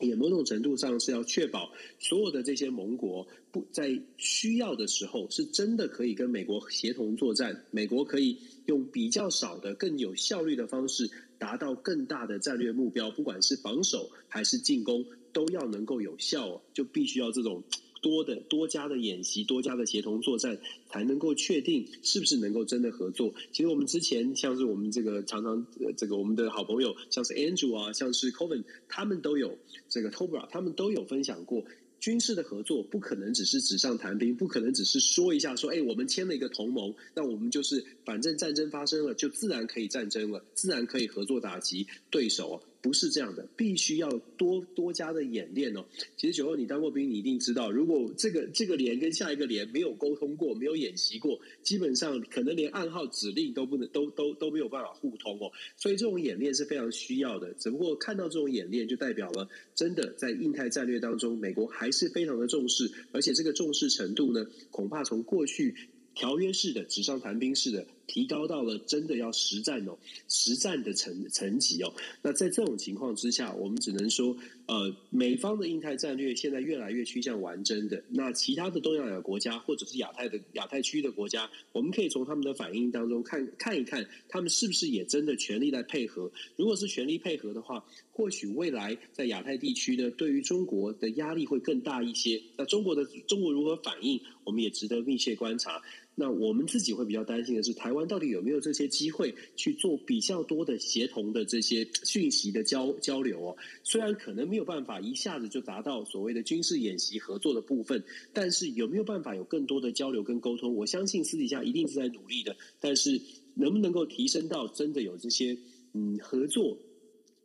也某种程度上是要确保所有的这些盟国不在需要的时候，是真的可以跟美国协同作战。美国可以用比较少的、更有效率的方式，达到更大的战略目标，不管是防守还是进攻，都要能够有效，就必须要这种。多的多家的演习，多家的协同作战，才能够确定是不是能够真的合作。其实我们之前像是我们这个常常这个我们的好朋友，像是 Andrew 啊，像是 Coven，他们都有这个 Tobra，他们都有分享过。军事的合作不可能只是纸上谈兵，不可能只是说一下说，哎，我们签了一个同盟，那我们就是反正战争发生了，就自然可以战争了，自然可以合作打击对手。不是这样的，必须要多多加的演练哦。其实九号你当过兵，你一定知道，如果这个这个连跟下一个连没有沟通过，没有演习过，基本上可能连暗号指令都不能，都都都没有办法互通哦。所以这种演练是非常需要的。只不过看到这种演练，就代表了真的在印太战略当中，美国还是非常的重视，而且这个重视程度呢，恐怕从过去条约式的纸上谈兵式的。提高到了真的要实战哦，实战的层层级哦。那在这种情况之下，我们只能说，呃，美方的印太战略现在越来越趋向完整的。那其他的东南亚国家或者是亚太的亚太区的国家，我们可以从他们的反应当中看看一看，他们是不是也真的全力来配合。如果是全力配合的话，或许未来在亚太地区呢，对于中国的压力会更大一些。那中国的中国如何反应，我们也值得密切观察。那我们自己会比较担心的是，台湾到底有没有这些机会去做比较多的协同的这些讯息的交交流哦？虽然可能没有办法一下子就达到所谓的军事演习合作的部分，但是有没有办法有更多的交流跟沟通？我相信私底下一定是在努力的。但是能不能够提升到真的有这些嗯合作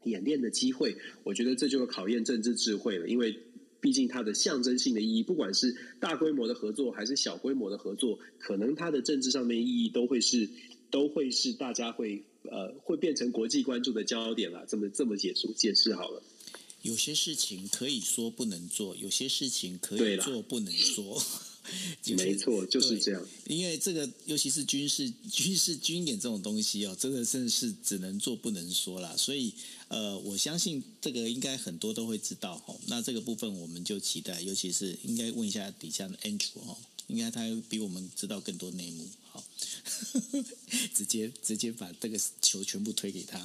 演练的机会？我觉得这就是考验政治智慧了，因为。毕竟它的象征性的意义，不管是大规模的合作还是小规模的合作，可能它的政治上面意义都会是都会是大家会呃会变成国际关注的焦点了。这么这么解释解释好了。有些事情可以说不能做，有些事情可以做不能说。没错，就是这样。因为这个，尤其是军事、军事军演这种东西哦，真的真的是只能做不能说啦。所以，呃，我相信这个应该很多都会知道哦。那这个部分我们就期待，尤其是应该问一下底下的 Andrew 哈，应该他比我们知道更多内幕。好，直接直接把这个球全部推给他。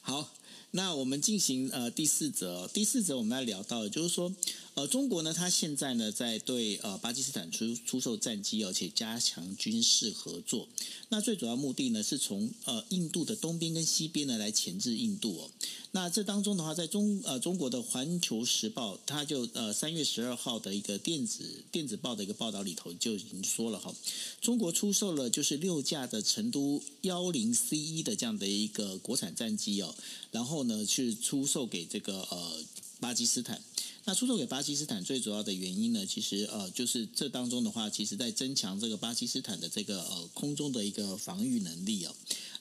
好，那我们进行呃第四则，第四则我们要聊到的就是说。呃，中国呢，它现在呢在对呃巴基斯坦出出售战机，而且加强军事合作。那最主要目的呢，是从呃印度的东边跟西边呢来钳制印度哦。那这当中的话，在中呃中国的《环球时报》，它就呃三月十二号的一个电子电子报的一个报道里头就已经说了哈，中国出售了就是六架的成都幺零 C 一的这样的一个国产战机哦，然后呢去出售给这个呃。巴基斯坦。那出售给巴基斯坦最主要的原因呢，其实呃，就是这当中的话，其实在增强这个巴基斯坦的这个呃空中的一个防御能力哦。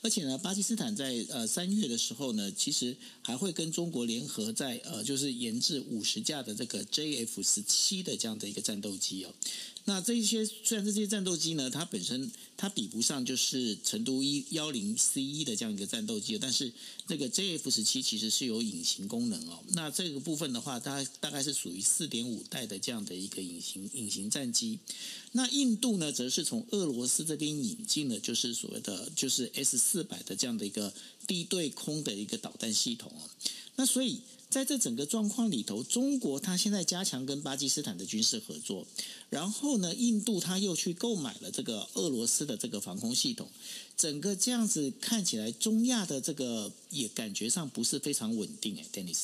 而且呢，巴基斯坦在呃三月的时候呢，其实还会跟中国联合在呃，就是研制五十架的这个 JF 十七的这样的一个战斗机哦。那这一些虽然这些战斗机呢，它本身它比不上就是成都一幺零 C 一的这样一个战斗机，但是这个 JF 十七其实是有隐形功能哦。那这个部分的话，它大概是属于四点五代的这样的一个隐形隐形战机。那印度呢，则是从俄罗斯这边引进了就是所谓的就是 S 四百的这样的一个地对空的一个导弹系统哦。那所以。在这整个状况里头，中国它现在加强跟巴基斯坦的军事合作，然后呢，印度它又去购买了这个俄罗斯的这个防空系统，整个这样子看起来，中亚的这个也感觉上不是非常稳定哎，Dennis。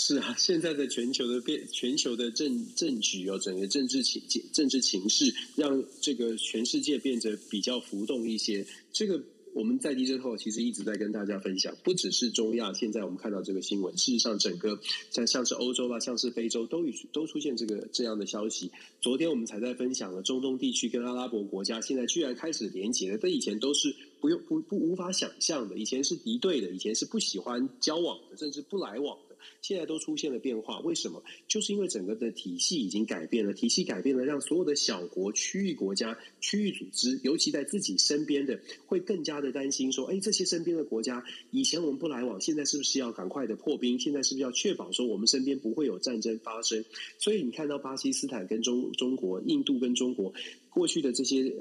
是啊，现在的全球的变，全球的政政局哦，整个政治情政治情势，让这个全世界变得比较浮动一些，这个。我们在地震后其实一直在跟大家分享，不只是中亚，现在我们看到这个新闻，事实上整个像像是欧洲吧，像是非洲都已都出现这个这样的消息。昨天我们才在分享了中东地区跟阿拉伯国家现在居然开始连结了，这以前都是不用不不无法想象的，以前是敌对的，以前是不喜欢交往的，甚至不来往。现在都出现了变化，为什么？就是因为整个的体系已经改变了，体系改变了，让所有的小国、区域国家、区域组织，尤其在自己身边的，会更加的担心说：哎，这些身边的国家，以前我们不来往，现在是不是要赶快的破冰？现在是不是要确保说我们身边不会有战争发生？所以你看到巴基斯坦跟中中国、印度跟中国。过去的这些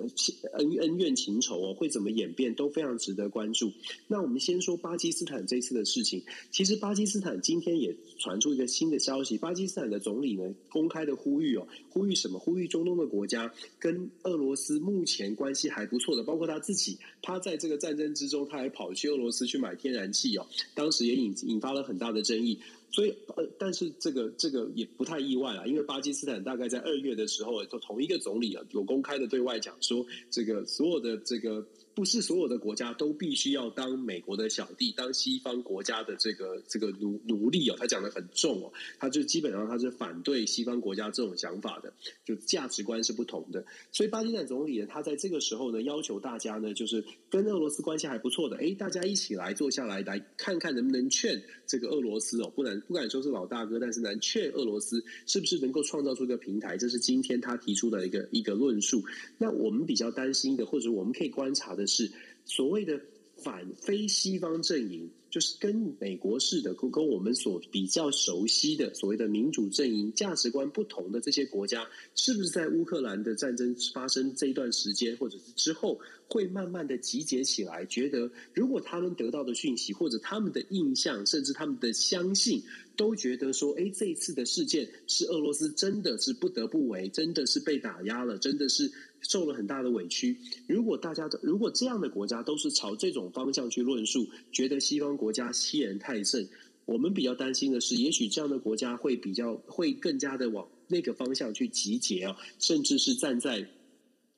恩恩怨情仇哦，会怎么演变都非常值得关注。那我们先说巴基斯坦这次的事情。其实巴基斯坦今天也传出一个新的消息，巴基斯坦的总理呢公开的呼吁哦，呼吁什么？呼吁中东的国家跟俄罗斯目前关系还不错的，包括他自己，他在这个战争之中，他还跑去俄罗斯去买天然气哦，当时也引引发了很大的争议。所以，呃，但是这个这个也不太意外啊，因为巴基斯坦大概在二月的时候，就同一个总理啊，有公开的对外讲说，这个所有的这个。不是所有的国家都必须要当美国的小弟，当西方国家的这个这个奴奴隶哦。他讲的很重哦，他就基本上他是反对西方国家这种想法的，就价值观是不同的。所以巴基斯坦总理呢，他在这个时候呢，要求大家呢，就是跟俄罗斯关系还不错的，哎，大家一起来坐下来，来看看能不能劝这个俄罗斯哦，不能不敢说是老大哥，但是能劝俄罗斯是不是能够创造出一个平台？这是今天他提出的一个一个论述。那我们比较担心的，或者我们可以观察的。是所谓的反非西方阵营，就是跟美国似的，跟跟我们所比较熟悉的所谓的民主阵营价值观不同的这些国家，是不是在乌克兰的战争发生这一段时间，或者是之后，会慢慢的集结起来，觉得如果他们得到的讯息，或者他们的印象，甚至他们的相信，都觉得说，哎，这一次的事件是俄罗斯真的是不得不为，真的是被打压了，真的是。受了很大的委屈。如果大家的，如果这样的国家都是朝这种方向去论述，觉得西方国家欺人太甚，我们比较担心的是，也许这样的国家会比较会更加的往那个方向去集结哦，甚至是站在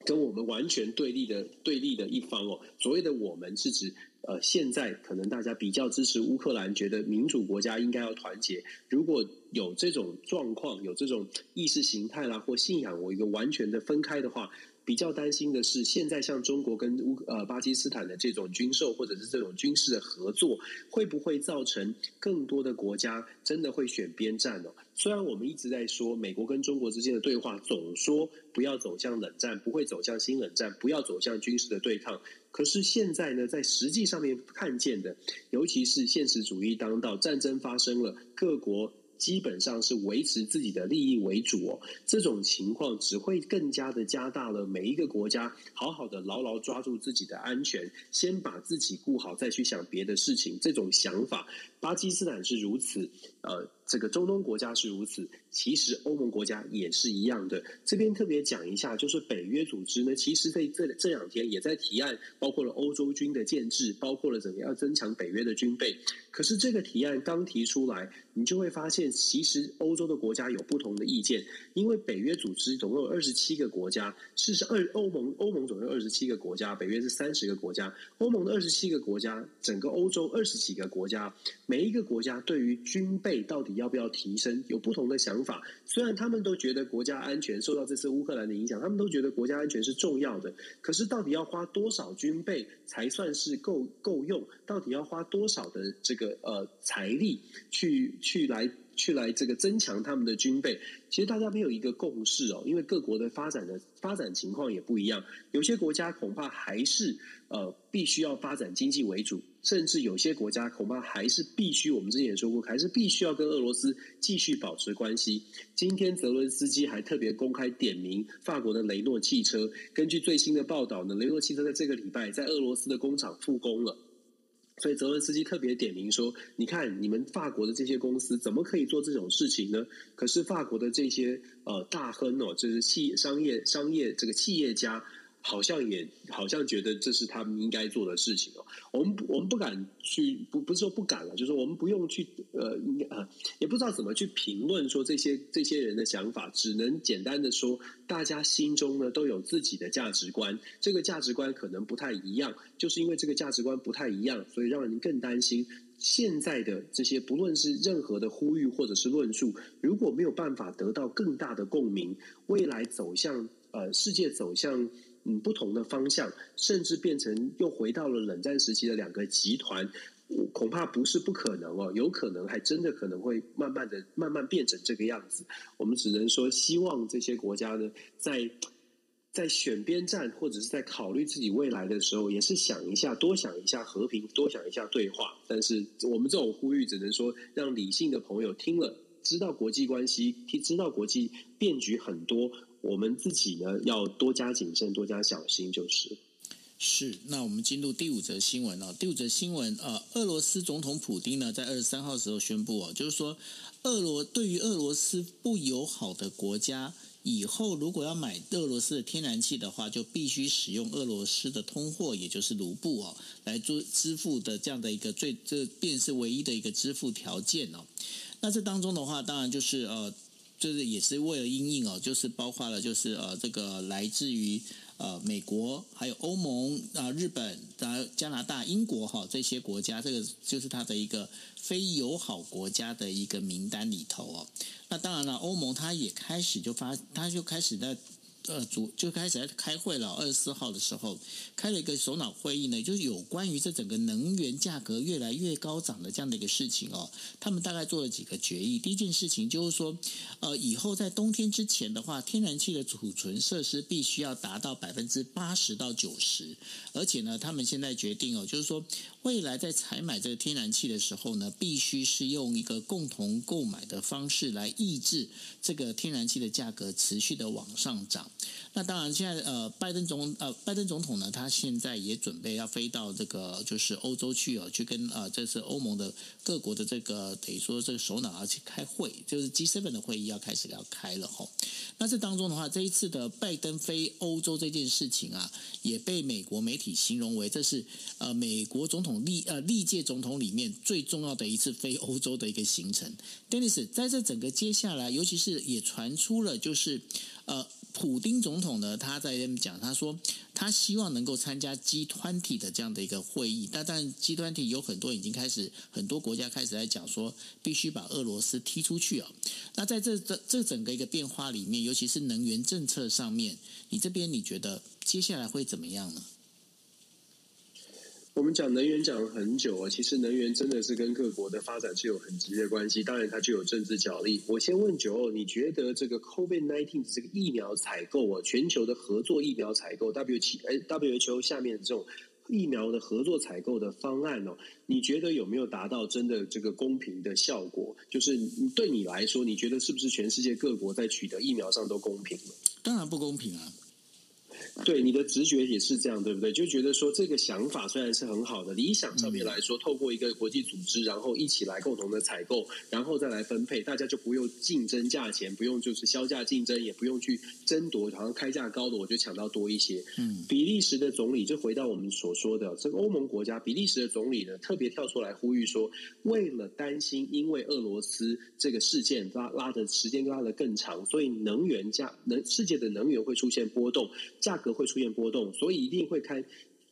跟我们完全对立的对立的一方哦。所谓的我们是指。呃，现在可能大家比较支持乌克兰，觉得民主国家应该要团结。如果有这种状况，有这种意识形态啦或信仰，我一个完全的分开的话，比较担心的是，现在像中国跟乌呃巴基斯坦的这种军售或者是这种军事的合作，会不会造成更多的国家真的会选边站呢？虽然我们一直在说美国跟中国之间的对话，总说不要走向冷战，不会走向新冷战，不要走向军事的对抗。可是现在呢，在实际上面看见的，尤其是现实主义当道，战争发生了，各国基本上是维持自己的利益为主哦。这种情况只会更加的加大了每一个国家好好的牢牢抓住自己的安全，先把自己顾好，再去想别的事情。这种想法，巴基斯坦是如此，呃。这个中东国家是如此，其实欧盟国家也是一样的。这边特别讲一下，就是北约组织呢，其实在这这两天也在提案，包括了欧洲军的建制，包括了怎么样增强北约的军备。可是这个提案刚提出来，你就会发现，其实欧洲的国家有不同的意见，因为北约组织总共有二十七个国家，事实二欧盟欧盟总共有二十七个国家，北约是三十个国家，欧盟的二十七个国家，整个欧洲二十几个国家，每一个国家对于军备到底要不要提升，有不同的想法。虽然他们都觉得国家安全受到这次乌克兰的影响，他们都觉得国家安全是重要的，可是到底要花多少军备才算是够够用？到底要花多少的这个呃财力去去来？去来这个增强他们的军备，其实大家没有一个共识哦，因为各国的发展的发展情况也不一样。有些国家恐怕还是呃必须要发展经济为主，甚至有些国家恐怕还是必须，我们之前也说过，还是必须要跟俄罗斯继续保持关系。今天泽伦斯基还特别公开点名法国的雷诺汽车，根据最新的报道呢，雷诺汽车在这个礼拜在俄罗斯的工厂复工了。所以泽伦斯基特别点名说：“你看，你们法国的这些公司怎么可以做这种事情呢？可是法国的这些呃大亨哦，就是企商业商业这个企业家。”好像也好像觉得这是他们应该做的事情哦。我们我们不敢去，不不是说不敢了，就是我们不用去呃，应该呃，也不知道怎么去评论说这些这些人的想法，只能简单的说，大家心中呢都有自己的价值观，这个价值观可能不太一样，就是因为这个价值观不太一样，所以让人更担心现在的这些不论是任何的呼吁或者是论述，如果没有办法得到更大的共鸣，未来走向呃世界走向。嗯，不同的方向，甚至变成又回到了冷战时期的两个集团，恐怕不是不可能哦，有可能还真的可能会慢慢的慢慢变成这个样子。我们只能说，希望这些国家呢，在在选边站或者是在考虑自己未来的时候，也是想一下，多想一下和平，多想一下对话。但是我们这种呼吁，只能说让理性的朋友听了，知道国际关系，知道国际变局很多。我们自己呢，要多加谨慎，多加小心，就是。是，那我们进入第五则新闻哦。第五则新闻，呃，俄罗斯总统普丁呢，在二十三号时候宣布哦，就是说，俄罗对于俄罗斯不友好的国家，以后如果要买俄罗斯的天然气的话，就必须使用俄罗斯的通货，也就是卢布哦，来做支付的这样的一个最这便是唯一的一个支付条件哦。那这当中的话，当然就是呃。就是也是为了因应哦，就是包括了就是呃这个来自于呃美国还有欧盟啊、日本啊、加拿大、英国哈这些国家，这个就是它的一个非友好国家的一个名单里头哦。那当然了，欧盟它也开始就发，它就开始在。呃，主就开始开会了。二十四号的时候，开了一个首脑会议呢，就是有关于这整个能源价格越来越高涨的这样的一个事情哦。他们大概做了几个决议。第一件事情就是说，呃，以后在冬天之前的话，天然气的储存设施必须要达到百分之八十到九十，而且呢，他们现在决定哦，就是说。未来在采买这个天然气的时候呢，必须是用一个共同购买的方式来抑制这个天然气的价格持续的往上涨。那当然，现在呃，拜登总呃，拜登总统呢，他现在也准备要飞到这个就是欧洲去哦，去跟呃，这次欧盟的各国的这个等于说这个首脑要去开会，就是 G7 的会议要开始要开了吼。那这当中的话，这一次的拜登飞欧洲这件事情啊，也被美国媒体形容为这是呃美国总统历呃历届总统里面最重要的一次飞欧洲的一个行程。Dennis，在这整个接下来，尤其是也传出了就是呃普丁总统呢，他在那边讲，他说他希望能够参加 G 团体的这样的一个会议。但但 G 团体有很多已经开始，很多国家开始在讲说，必须把俄罗斯踢出去啊。那在这这这整个一个变化里面，尤其是能源政策上面，你这边你觉得接下来会怎么样呢？我们讲能源讲了很久啊，其实能源真的是跟各国的发展是有很直接关系，当然它具有政治角力。我先问九欧，你觉得这个 COVID-19 这个疫苗采购啊，全球的合作疫苗采购 W 七哎 WHO 下面的这种疫苗的合作采购的方案哦，你觉得有没有达到真的这个公平的效果？就是对你来说，你觉得是不是全世界各国在取得疫苗上都公平了？当然不公平啊！对，你的直觉也是这样，对不对？就觉得说这个想法虽然是很好的，理想上面来说，透过一个国际组织，然后一起来共同的采购，然后再来分配，大家就不用竞争价钱，不用就是销价竞争，也不用去争夺，好像开价高的我就抢到多一些。嗯，比利时的总理就回到我们所说的这个欧盟国家，比利时的总理呢特别跳出来呼吁说，为了担心因为俄罗斯这个事件拉拉的时间拉得更长，所以能源价能世界的能源会出现波动。价价格会出现波动，所以一定会开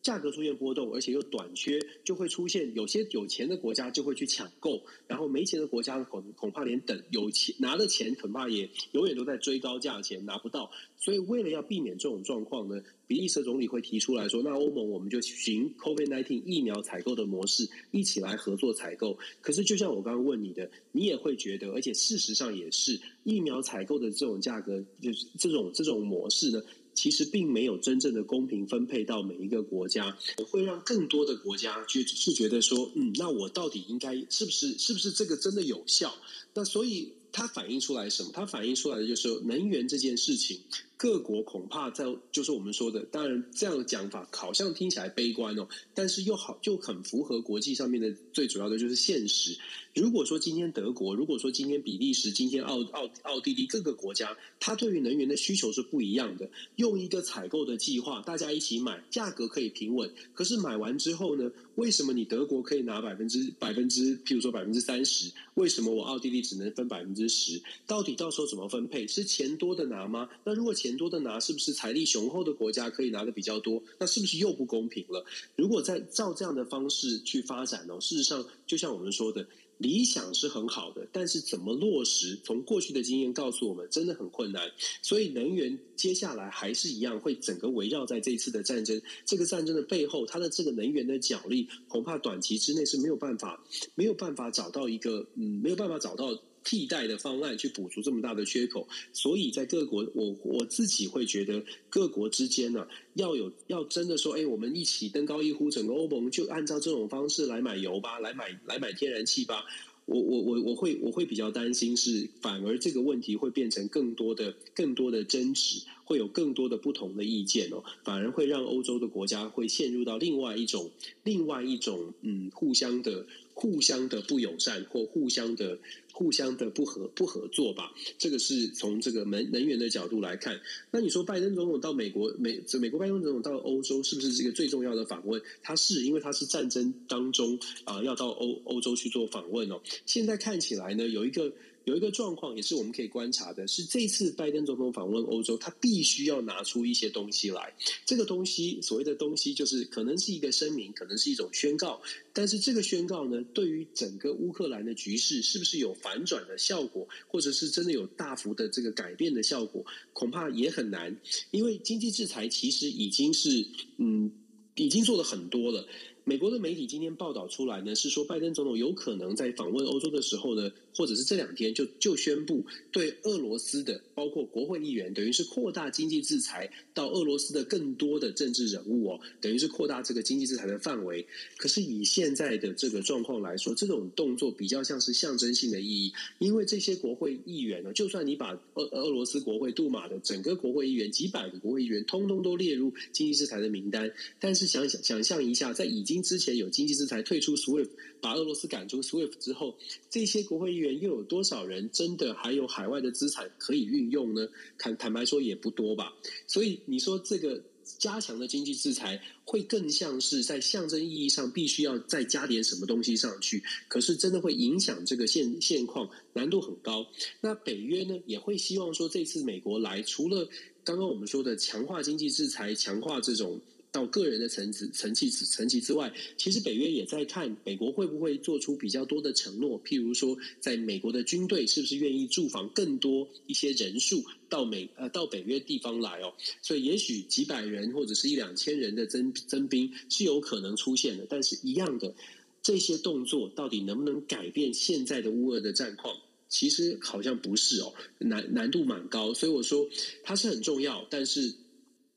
价格出现波动，而且又短缺，就会出现有些有钱的国家就会去抢购，然后没钱的国家恐恐怕连等有钱拿的钱恐怕也永远都在追高价钱拿不到，所以为了要避免这种状况呢，比利时总理会提出来说，那欧盟我们就循 COVID-19 疫苗采购的模式一起来合作采购。可是就像我刚刚问你的，你也会觉得，而且事实上也是疫苗采购的这种价格，就是这种这种模式呢。其实并没有真正的公平分配到每一个国家，会让更多的国家去是觉得说，嗯，那我到底应该是不是是不是这个真的有效？那所以它反映出来什么？它反映出来的就是能源这件事情。各国恐怕在就是我们说的，当然这样的讲法好像听起来悲观哦，但是又好就很符合国际上面的最主要的就是现实。如果说今天德国，如果说今天比利时，今天奥奥奥地利各个国家，它对于能源的需求是不一样的。用一个采购的计划，大家一起买，价格可以平稳。可是买完之后呢，为什么你德国可以拿百分之百分之，譬如说百分之三十？为什么我奥地利只能分百分之十？到底到时候怎么分配？是钱多的拿吗？那如果钱钱多的拿，是不是财力雄厚的国家可以拿的比较多？那是不是又不公平了？如果再照这样的方式去发展呢？事实上，就像我们说的，理想是很好的，但是怎么落实？从过去的经验告诉我们，真的很困难。所以，能源接下来还是一样，会整个围绕在这一次的战争。这个战争的背后，它的这个能源的角力，恐怕短期之内是没有办法，没有办法找到一个，嗯，没有办法找到。替代的方案去补足这么大的缺口，所以在各国，我我自己会觉得各国之间呢、要有要真的说，哎，我们一起登高一呼，整个欧盟就按照这种方式来买油吧，来买来买天然气吧。我我我我会我会比较担心是，反而这个问题会变成更多的更多的争执，会有更多的不同的意见哦，反而会让欧洲的国家会陷入到另外一种另外一种嗯，互相的互相的不友善或互相的互相的不合不合作吧。这个是从这个能能源的角度来看。那你说拜登总统到美国美美国拜登总统到欧洲是不是这个最重要的访问？他是因为他是战争当中啊、要到欧欧洲去做访问哦。现在看起来呢，有一个。有一个状况也是我们可以观察的，是这次拜登总统访问欧洲，他必须要拿出一些东西来。这个东西，所谓的东西，就是可能是一个声明，可能是一种宣告。但是这个宣告呢，对于整个乌克兰的局势，是不是有反转的效果，或者是真的有大幅的这个改变的效果，恐怕也很难。因为经济制裁其实已经是，嗯，已经做了很多了。美国的媒体今天报道出来呢，是说拜登总统有可能在访问欧洲的时候呢，或者是这两天就就宣布对俄罗斯的包括国会议员，等于是扩大经济制裁到俄罗斯的更多的政治人物哦，等于是扩大这个经济制裁的范围。可是以现在的这个状况来说，这种动作比较像是象征性的意义，因为这些国会议员呢，就算你把俄俄罗斯国会杜马的整个国会议员几百个国会议员通通都列入经济制裁的名单，但是想想想象一下，在已经之前有经济制裁退出 SWIFT，把俄罗斯赶出 SWIFT 之后，这些国会议员又有多少人真的还有海外的资产可以运用呢？坦坦白说也不多吧。所以你说这个加强的经济制裁，会更像是在象征意义上必须要再加点什么东西上去，可是真的会影响这个现现况，难度很高。那北约呢也会希望说，这次美国来，除了刚刚我们说的强化经济制裁，强化这种。到个人的层次、层级、层级之外，其实北约也在看美国会不会做出比较多的承诺，譬如说，在美国的军队是不是愿意驻防更多一些人数到美呃到北约地方来哦，所以也许几百人或者是一两千人的增增兵是有可能出现的，但是一样的这些动作到底能不能改变现在的乌俄的战况？其实好像不是哦，难难度蛮高，所以我说它是很重要，但是。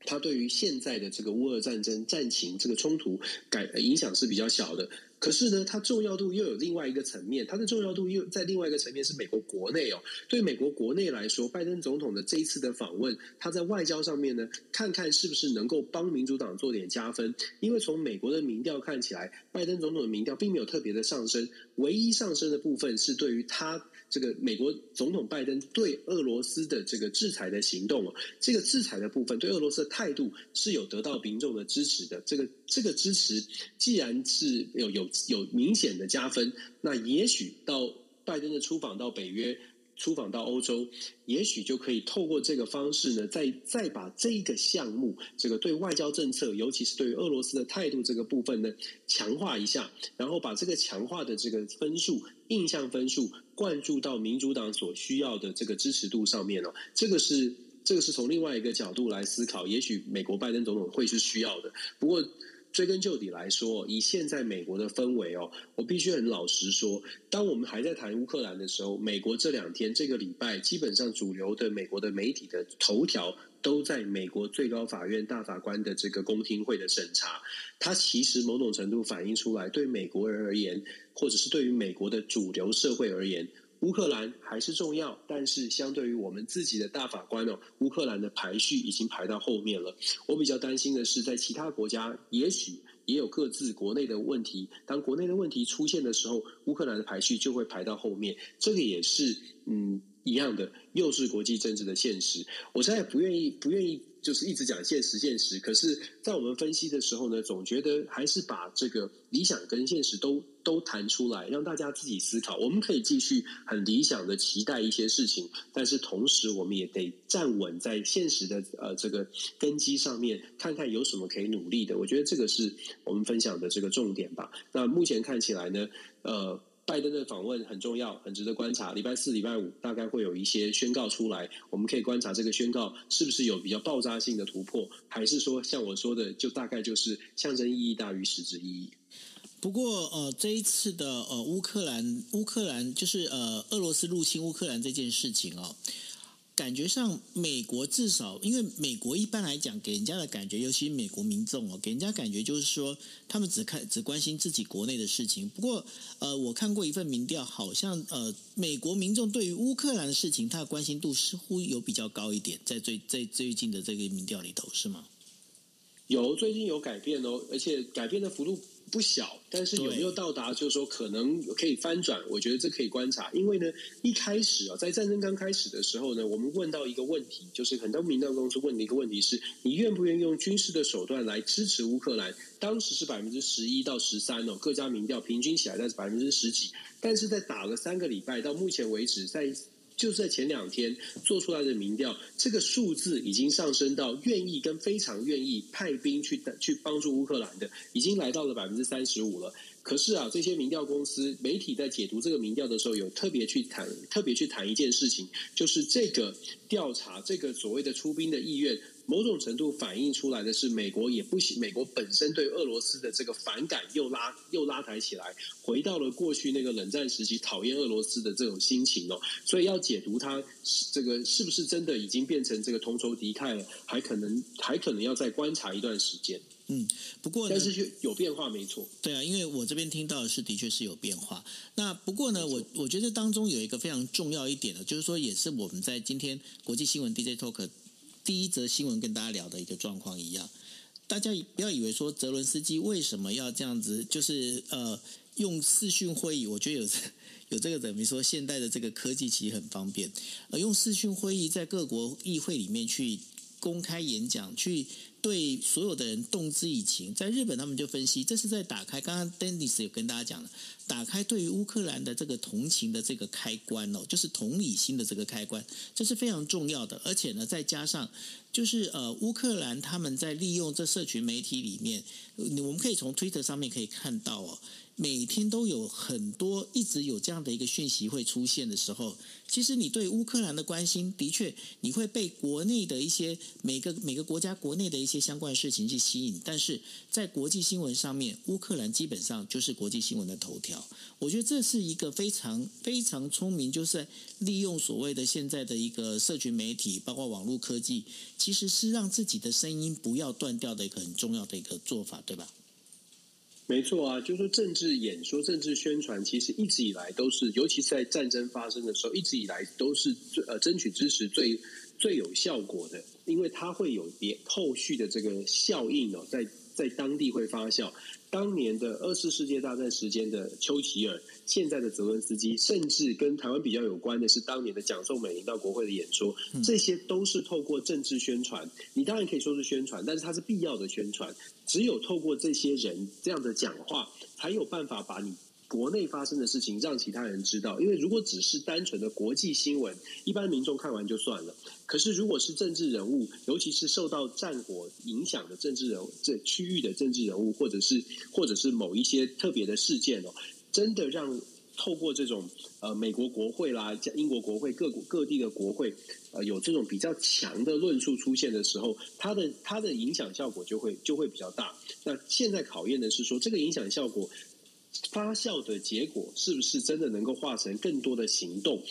它对于现在的这个乌俄战争战情这个冲突改影响是比较小的，可是呢，它重要度又有另外一个层面，它的重要度又在另外一个层面是美国国内哦。对美国国内来说，拜登总统的这一次的访问，他在外交上面呢，看看是不是能够帮民主党做点加分。因为从美国的民调看起来，拜登总统的民调并没有特别的上升，唯一上升的部分是对于他。这个美国总统拜登对俄罗斯的这个制裁的行动哦，这个制裁的部分对俄罗斯的态度是有得到民众的支持的。这个这个支持既然是有有有明显的加分，那也许到拜登的出访到北约。出访到欧洲，也许就可以透过这个方式呢，再再把这一个项目，这个对外交政策，尤其是对于俄罗斯的态度这个部分呢，强化一下，然后把这个强化的这个分数、印象分数灌注到民主党所需要的这个支持度上面哦。这个是这个是从另外一个角度来思考，也许美国拜登总统会是需要的。不过。追根究底来说，以现在美国的氛围哦，我必须很老实说，当我们还在谈乌克兰的时候，美国这两天这个礼拜，基本上主流的美国的媒体的头条都在美国最高法院大法官的这个公听会的审查，它其实某种程度反映出来，对美国人而言，或者是对于美国的主流社会而言。乌克兰还是重要，但是相对于我们自己的大法官哦，乌克兰的排序已经排到后面了。我比较担心的是，在其他国家也许也有各自国内的问题。当国内的问题出现的时候，乌克兰的排序就会排到后面。这个也是嗯一样的，又是国际政治的现实。我现在不愿意，不愿意。就是一直讲现实，现实。可是，在我们分析的时候呢，总觉得还是把这个理想跟现实都都谈出来，让大家自己思考。我们可以继续很理想的期待一些事情，但是同时，我们也得站稳在现实的呃这个根基上面，看看有什么可以努力的。我觉得这个是我们分享的这个重点吧。那目前看起来呢，呃。拜登的访问很重要，很值得观察。礼拜四、礼拜五大概会有一些宣告出来，我们可以观察这个宣告是不是有比较爆炸性的突破，还是说像我说的，就大概就是象征意义大于实质意义。不过，呃，这一次的呃乌克兰乌克兰就是呃俄罗斯入侵乌克兰这件事情哦。感觉上，美国至少，因为美国一般来讲给人家的感觉，尤其是美国民众哦，给人家感觉就是说，他们只看只关心自己国内的事情。不过，呃，我看过一份民调，好像呃，美国民众对于乌克兰的事情，他的关心度似乎有比较高一点，在最在最近的这个民调里头，是吗？有，最近有改变哦，而且改变的幅度。不小，但是有没有到达？就是说可能可以翻转，我觉得这可以观察。因为呢，一开始啊，在战争刚开始的时候呢，我们问到一个问题，就是很多民调公司问的一个问题是：你愿不愿意用军事的手段来支持乌克兰？当时是百分之十一到十三哦，各家民调平均起来在百分之十几。但是在打了三个礼拜，到目前为止，在就在前两天做出来的民调，这个数字已经上升到愿意跟非常愿意派兵去去帮助乌克兰的，已经来到了百分之三十五了。可是啊，这些民调公司媒体在解读这个民调的时候，有特别去谈，特别去谈一件事情，就是这个调查，这个所谓的出兵的意愿。某种程度反映出来的是，美国也不行，美国本身对俄罗斯的这个反感又拉又拉抬起来，回到了过去那个冷战时期讨厌俄罗斯的这种心情哦。所以要解读它这个是不是真的已经变成这个同仇敌忾了，还可能还可能要再观察一段时间。嗯，不过但是就有变化没错。对啊，因为我这边听到的是的确是有变化。那不过呢，我我觉得当中有一个非常重要一点的，就是说也是我们在今天国际新闻 DJ Talk。第一则新闻跟大家聊的一个状况一样，大家不要以为说泽伦斯基为什么要这样子，就是呃用视讯会议，我觉得有 有这个等于说现代的这个科技其实很方便，呃用视讯会议在各国议会里面去公开演讲去。对所有的人动之以情，在日本他们就分析，这是在打开。刚刚 Dennis 有跟大家讲了，打开对于乌克兰的这个同情的这个开关哦，就是同理心的这个开关，这是非常重要的。而且呢，再加上就是呃，乌克兰他们在利用这社群媒体里面，我们可以从 Twitter 上面可以看到哦。每天都有很多，一直有这样的一个讯息会出现的时候，其实你对乌克兰的关心，的确你会被国内的一些每个每个国家国内的一些相关事情去吸引，但是在国际新闻上面，乌克兰基本上就是国际新闻的头条。我觉得这是一个非常非常聪明，就是利用所谓的现在的一个社群媒体，包括网络科技，其实是让自己的声音不要断掉的一个很重要的一个做法，对吧？没错啊，就是说政治演说、政治宣传，其实一直以来都是，尤其是在战争发生的时候，一直以来都是最呃争取支持最最有效果的，因为它会有别后续的这个效应哦，在在当地会发酵。当年的二次世界大战时间的丘吉尔，现在的泽伦斯基，甚至跟台湾比较有关的是当年的蒋宋美龄到国会的演说，这些都是透过政治宣传。你当然可以说是宣传，但是它是必要的宣传。只有透过这些人这样的讲话，才有办法把你。国内发生的事情让其他人知道，因为如果只是单纯的国际新闻，一般民众看完就算了。可是如果是政治人物，尤其是受到战火影响的政治人物，这区域的政治人物，或者是或者是某一些特别的事件哦，真的让透过这种呃美国国会啦、英国国会、各国各地的国会，呃有这种比较强的论述出现的时候，它的它的影响效果就会就会比较大。那现在考验的是说，这个影响效果。发酵的结果是不是真的能够化成更多的行动？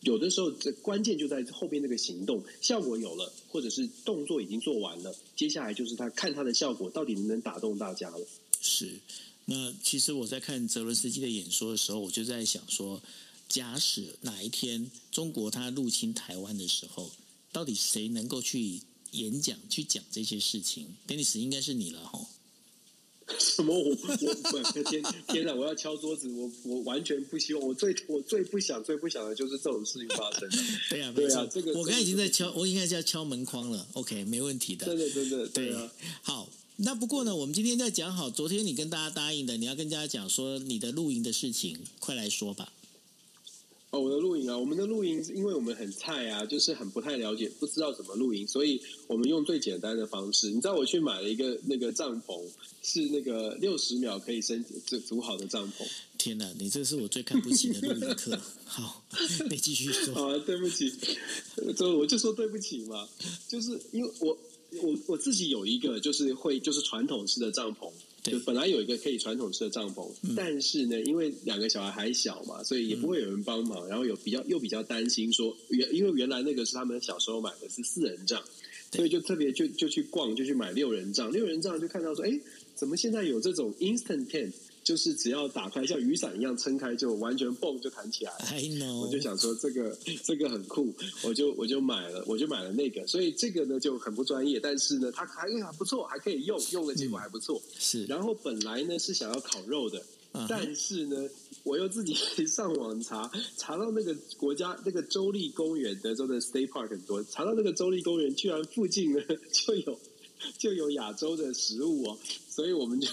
有的时候，这关键就在后边那个行动效果有了，或者是动作已经做完了，接下来就是他看他的效果到底能不能打动大家了。是。那其实我在看泽伦斯基的演说的时候，我就在想说，假使哪一天中国他入侵台湾的时候，到底谁能够去演讲去讲这些事情？Dennis 应该是你了，吼。什么我？我我天天哪！我要敲桌子！我我完全不希望，我最我最不想最不想的就是这种事情发生。对呀、对呀、这个我刚已经在敲，我应该是要敲门框了。OK，没问题的。对对对对，对啊。好，那不过呢，我们今天在讲好，昨天你跟大家答应的，你要跟大家讲说你的露营的事情，快来说吧。哦，我的露营啊，我们的露营，因为我们很菜啊，就是很不太了解，不知道怎么露营，所以我们用最简单的方式。你知道，我去买了一个那个帐篷，是那个六十秒可以升组组好的帐篷。天哪，你这是我最看不起的露营客。好，你继续说。好啊，对不起，就我就说对不起嘛，就是因为我我我自己有一个就是会就是传统式的帐篷。就本来有一个可以传统式的帐篷，嗯，但是呢，因为两个小孩还小嘛，所以也不会有人帮忙，嗯。然后有比较又比较担心说原因为原来那个是他们小时候买的是四人帐，所以就特别就就去逛，就去买六人帐。六人帐就看到说，哎，怎么现在有这种 instant tent？就是只要打开，像雨伞一样撑开，就完全蹦就弹起来了。I know. 我就想说这个这个很酷，我就我就买了，我就买了那个。所以这个呢就很不专业，但是呢它还还不错，还可以用，用的结果还不错。是。然后本来呢是想要烤肉的，uh-huh. 但是呢我又自己 上网查，查到那个国家那个州立公园，德州的 State Park 很多，查到那个州立公园居然附近呢 就有。就有亚洲的食物哦，所以我们就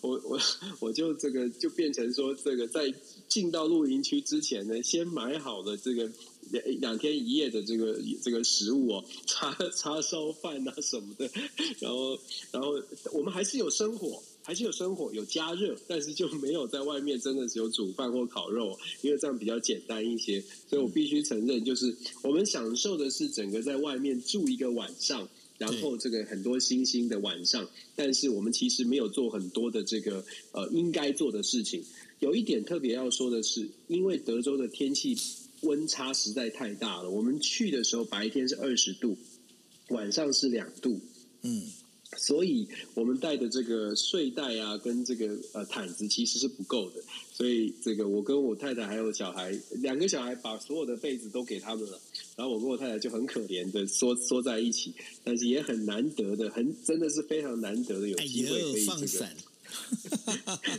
我我我就这个就变成说，这个在进到露营区之前呢，先买好了这个两两天一夜的这个这个食物哦，叉叉烧饭啊什么的，然后然后我们还是有生火，还是有生火有加热，但是就没有在外面真的是有煮饭或烤肉，因为这样比较简单一些，所以我必须承认，就是我们享受的是整个在外面住一个晚上。然后这个很多星星的晚上，但是我们其实没有做很多的这个呃应该做的事情。有一点特别要说的是，因为德州的天气温差实在太大了。我们去的时候白天是二十度，晚上是两度，嗯。所以我们带的这个睡袋啊，跟这个呃毯子其实是不够的。所以这个我跟我太太还有小孩，两个小孩把所有的被子都给他们了，然后我跟我太太就很可怜的缩 缩在一起，但是也很难得的，很真的是非常难得的有机会可以这个，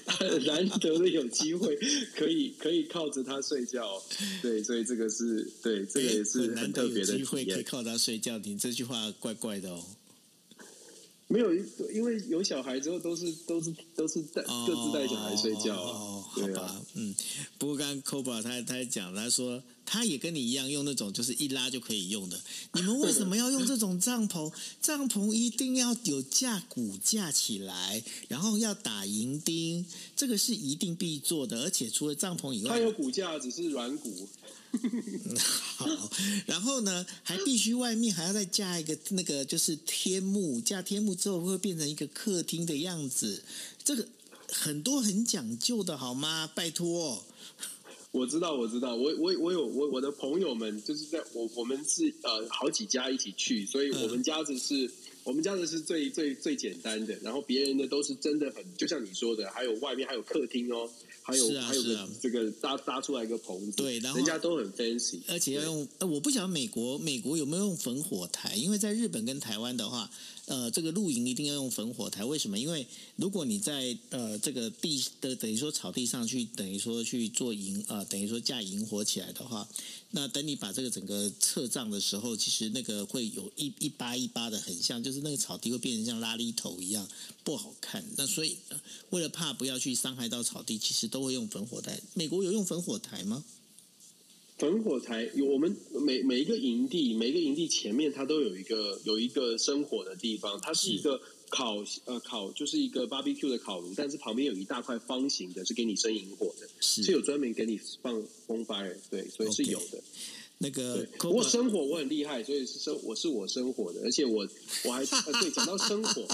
很 难得的有机会可以可以靠着他睡觉。对，所以这个是对，这个也是很特别的机会，可以靠他睡觉。你这句话怪怪的哦。没有，因为有小孩之后都是都是都是带各自带小孩睡觉。哦，好吧，嗯。不过刚刚 Cobra 他他讲，他说他也跟你一样用那种就是一拉就可以用的。你们为什么要用这种帐篷？帐篷一定要有架骨架起来，然后要打银钉，这个是一定必做的。而且除了帐篷以外，它有骨架，只是软骨。好，然后呢，还必须外面还要再架一个那个，就是天幕。架天幕之后会变成一个客厅的样子，这个很多很讲究的，好吗？拜托。我知道，我知道，我我我有我我的朋友们就是在我我们是呃好几家一起去，所以我们家子是、嗯、我们家的是最最最简单的，然后别人的都是真的很，就像你说的，还有外面还有客厅哦。还有、啊、还有个这个搭搭出来一个棚子，对，然后人家都很 fancy，而且要用。呃，我不晓得美国美国有没有用焚火台，因为在日本跟台湾的话。呃，这个露营一定要用焚火台，为什么？因为如果你在呃这个地的等于说草地上去，等于说去做营、呃，等于说架营火起来的话，那等你把这个整个撤帐的时候，其实那个会有一一扒一扒的，很像，就是那个草地会变成像拉力头一样不好看。那所以为了怕不要去伤害到草地，其实都会用焚火台。美国有用焚火台吗？焚火台有，我们每每一个营地，每一个营地前面它都有一个有一个生火的地方，它是一个烤呃烤，就是一个 barbecue 的烤炉，但是旁边有一大块方形的，是给你生营火的，是，是有专门给你放 bonfire，对，所以是有的。Okay. 那个，不过生火我很厉害，所以是生我是我生火的，而且我我还对讲到生火，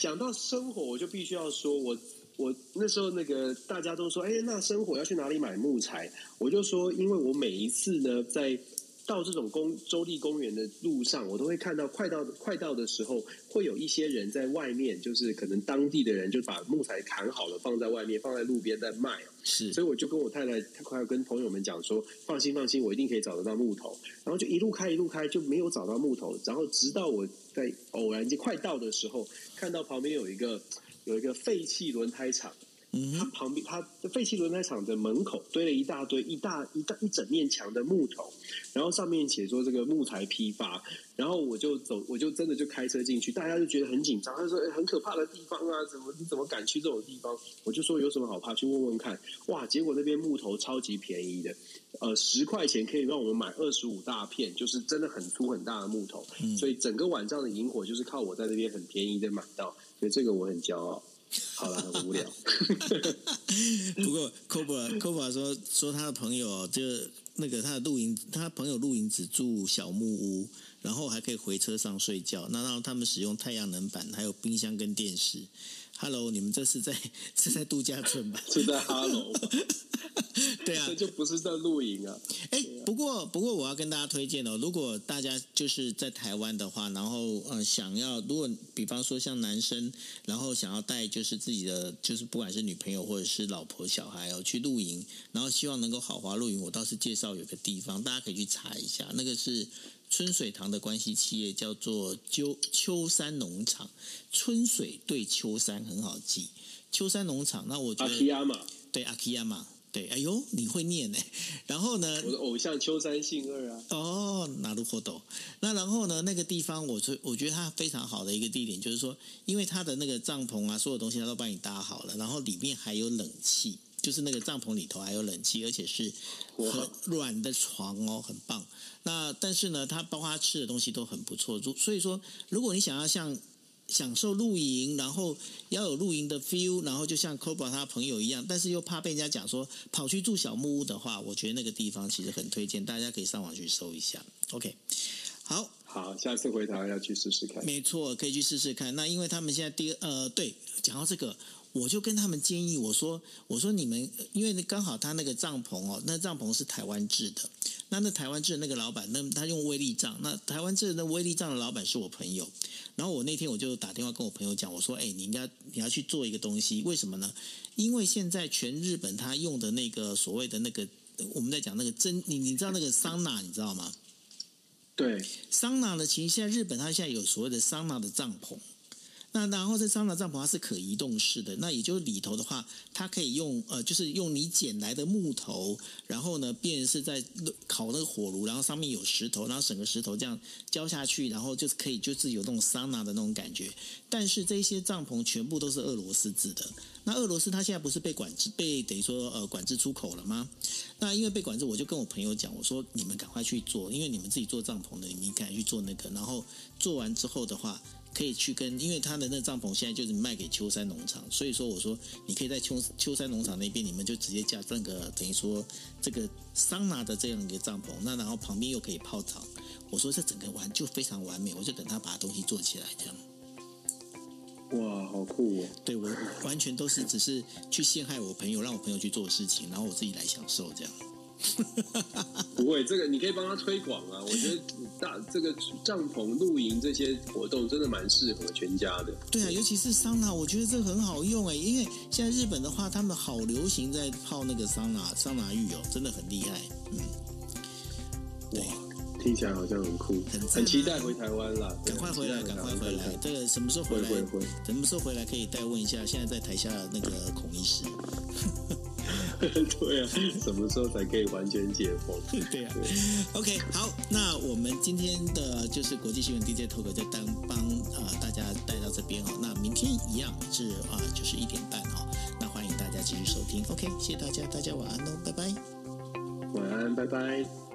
讲到生火，我就必须要说我。我那时候那个大家都说，哎，那生火要去哪里买木材？我就说，因为我每一次呢，在到这种公州立公园的路上，我都会看到快到快到的时候，会有一些人在外面，就是可能当地的人就把木材砍好了放在外面，放在路边在卖。是，所以我就跟我太太，快要跟朋友们讲说，放心放心，我一定可以找得到木头。然后就一路开一路开，就没有找到木头。然后直到我在偶然间快到的时候，看到旁边有一个。有一个废弃轮胎厂，它旁边，它的废弃轮胎厂的门口堆了一大堆、一大一大一整面墙的木头，然后上面写说这个木材批发，然后我就走，我就真的就开车进去，大家就觉得很紧张，他说：“哎，很可怕的地方啊，怎么你怎么敢去这种地方？”我就说：“有什么好怕？去问问看。”哇，结果那边木头超级便宜的，呃，十块钱可以让我们买二十五大片，就是真的很粗很大的木头，所以整个晚上的萤火就是靠我在那边很便宜的买到。所以这个我很骄傲。好了，很无聊。不过，Cobra Cobra 说说他的朋友就那个他的露营，他朋友露营只住小木屋，然后还可以回车上睡觉。那让他们使用太阳能板，还有冰箱跟电视。Hello，你们这是在是在度假村吧？是在 Hello。对啊，这就不是在露营啊。哎，不过不过我要跟大家推荐哦，如果大家就是在台湾的话，然后呃想要，如果比方说像男生，然后想要带就是自己的，就是不管是女朋友或者是老婆小孩哦去露营，然后希望能够豪华露营，我倒是介绍有个地方，大家可以去查一下，那个是。春水堂的关系企业叫做秋秋山农场，春水对秋山很好记。秋山农场，那我觉得阿基亚马对阿基亚马对，哎呦你会念呢？然后呢，我的偶像秋山幸二啊。哦，なるほど。那然后呢，那个地方我觉我觉得它非常好的一个地点，就是说，因为它的那个帐篷啊，所有东西它都帮你搭好了，然后里面还有冷气。就是那个帐篷里头还有冷气，而且是很软的床哦，很棒。 那但是呢，它包括它吃的东西都很不错。所以说，如果你想要像享受露营，然后要有露营的 feel，然后就像 Cobra 他朋友一样，但是又怕被人家讲说跑去住小木屋的话，我觉得那个地方其实很推荐，大家可以上网去搜一下。OK，好，好，下次回台湾要去试试看。没错，可以去试试看。那因为他们现在第二呃，对，讲到这个。我就跟他们建议，我说：“我说你们，因为刚好他那个帐篷哦，那帐篷是台湾制的。那那台湾制的那个老板，那他用威力帐。那台湾制的那威力帐的老板是我朋友。然后我那天我就打电话跟我朋友讲，我说：哎，你应该你要去做一个东西，为什么呢？因为现在全日本他用的那个所谓的那个，我们在讲那个真，你你知道那个桑拿，你知道吗？对，桑拿的其实现在日本它现在有所谓的桑拿的帐篷。”那然后这桑拿帐篷它是可移动式的，那也就是里头的话，它可以用呃，就是用你捡来的木头，然后呢，变成是在烤那个火炉，然后上面有石头，然后整个石头这样浇下去，然后就是可以就是有那种桑拿的那种感觉。但是这些帐篷全部都是俄罗斯制的。那俄罗斯它现在不是被管制，被等于说呃管制出口了吗？那因为被管制，我就跟我朋友讲，我说你们赶快去做，因为你们自己做帐篷的，你们赶快去做那个，然后做完之后的话。可以去跟，因为他的那帐篷现在就是卖给秋山农场，所以说我说你可以在秋秋山农场那边，你们就直接架这个等于说这个桑拿的这样一个帐篷，那然后旁边又可以泡澡，我说这整个完就非常完美，我就等他把东西做起来这样。哇，好酷哦！对，我完全都是只是去陷害我朋友，让我朋友去做事情，然后我自己来享受这样。不会，这个你可以帮他推广啊！我觉得大这个帐篷露营这些活动真的蛮适合全家的。对啊，尤其是桑拿，我觉得这个很好用哎，因为现在日本的话，他们好流行在泡那个桑拿桑拿浴哦，真的很厉害。嗯，哇。听起来好像很酷，很、啊、很期待回台湾啦！赶快回来，赶快回来！这个什么时候回来？什么时候回来可以再问一下？现在在台下的那个孔医师。对啊，什么时候才可以完全解封？对啊对，OK，好，那我们今天的就是国际新闻 DJ Talk 就当帮啊大家带到这边哦。那明天一样是啊，就是一点半哦。那欢迎大家继续收听。OK，谢谢大家，大家晚安喽，拜拜。晚安，拜拜。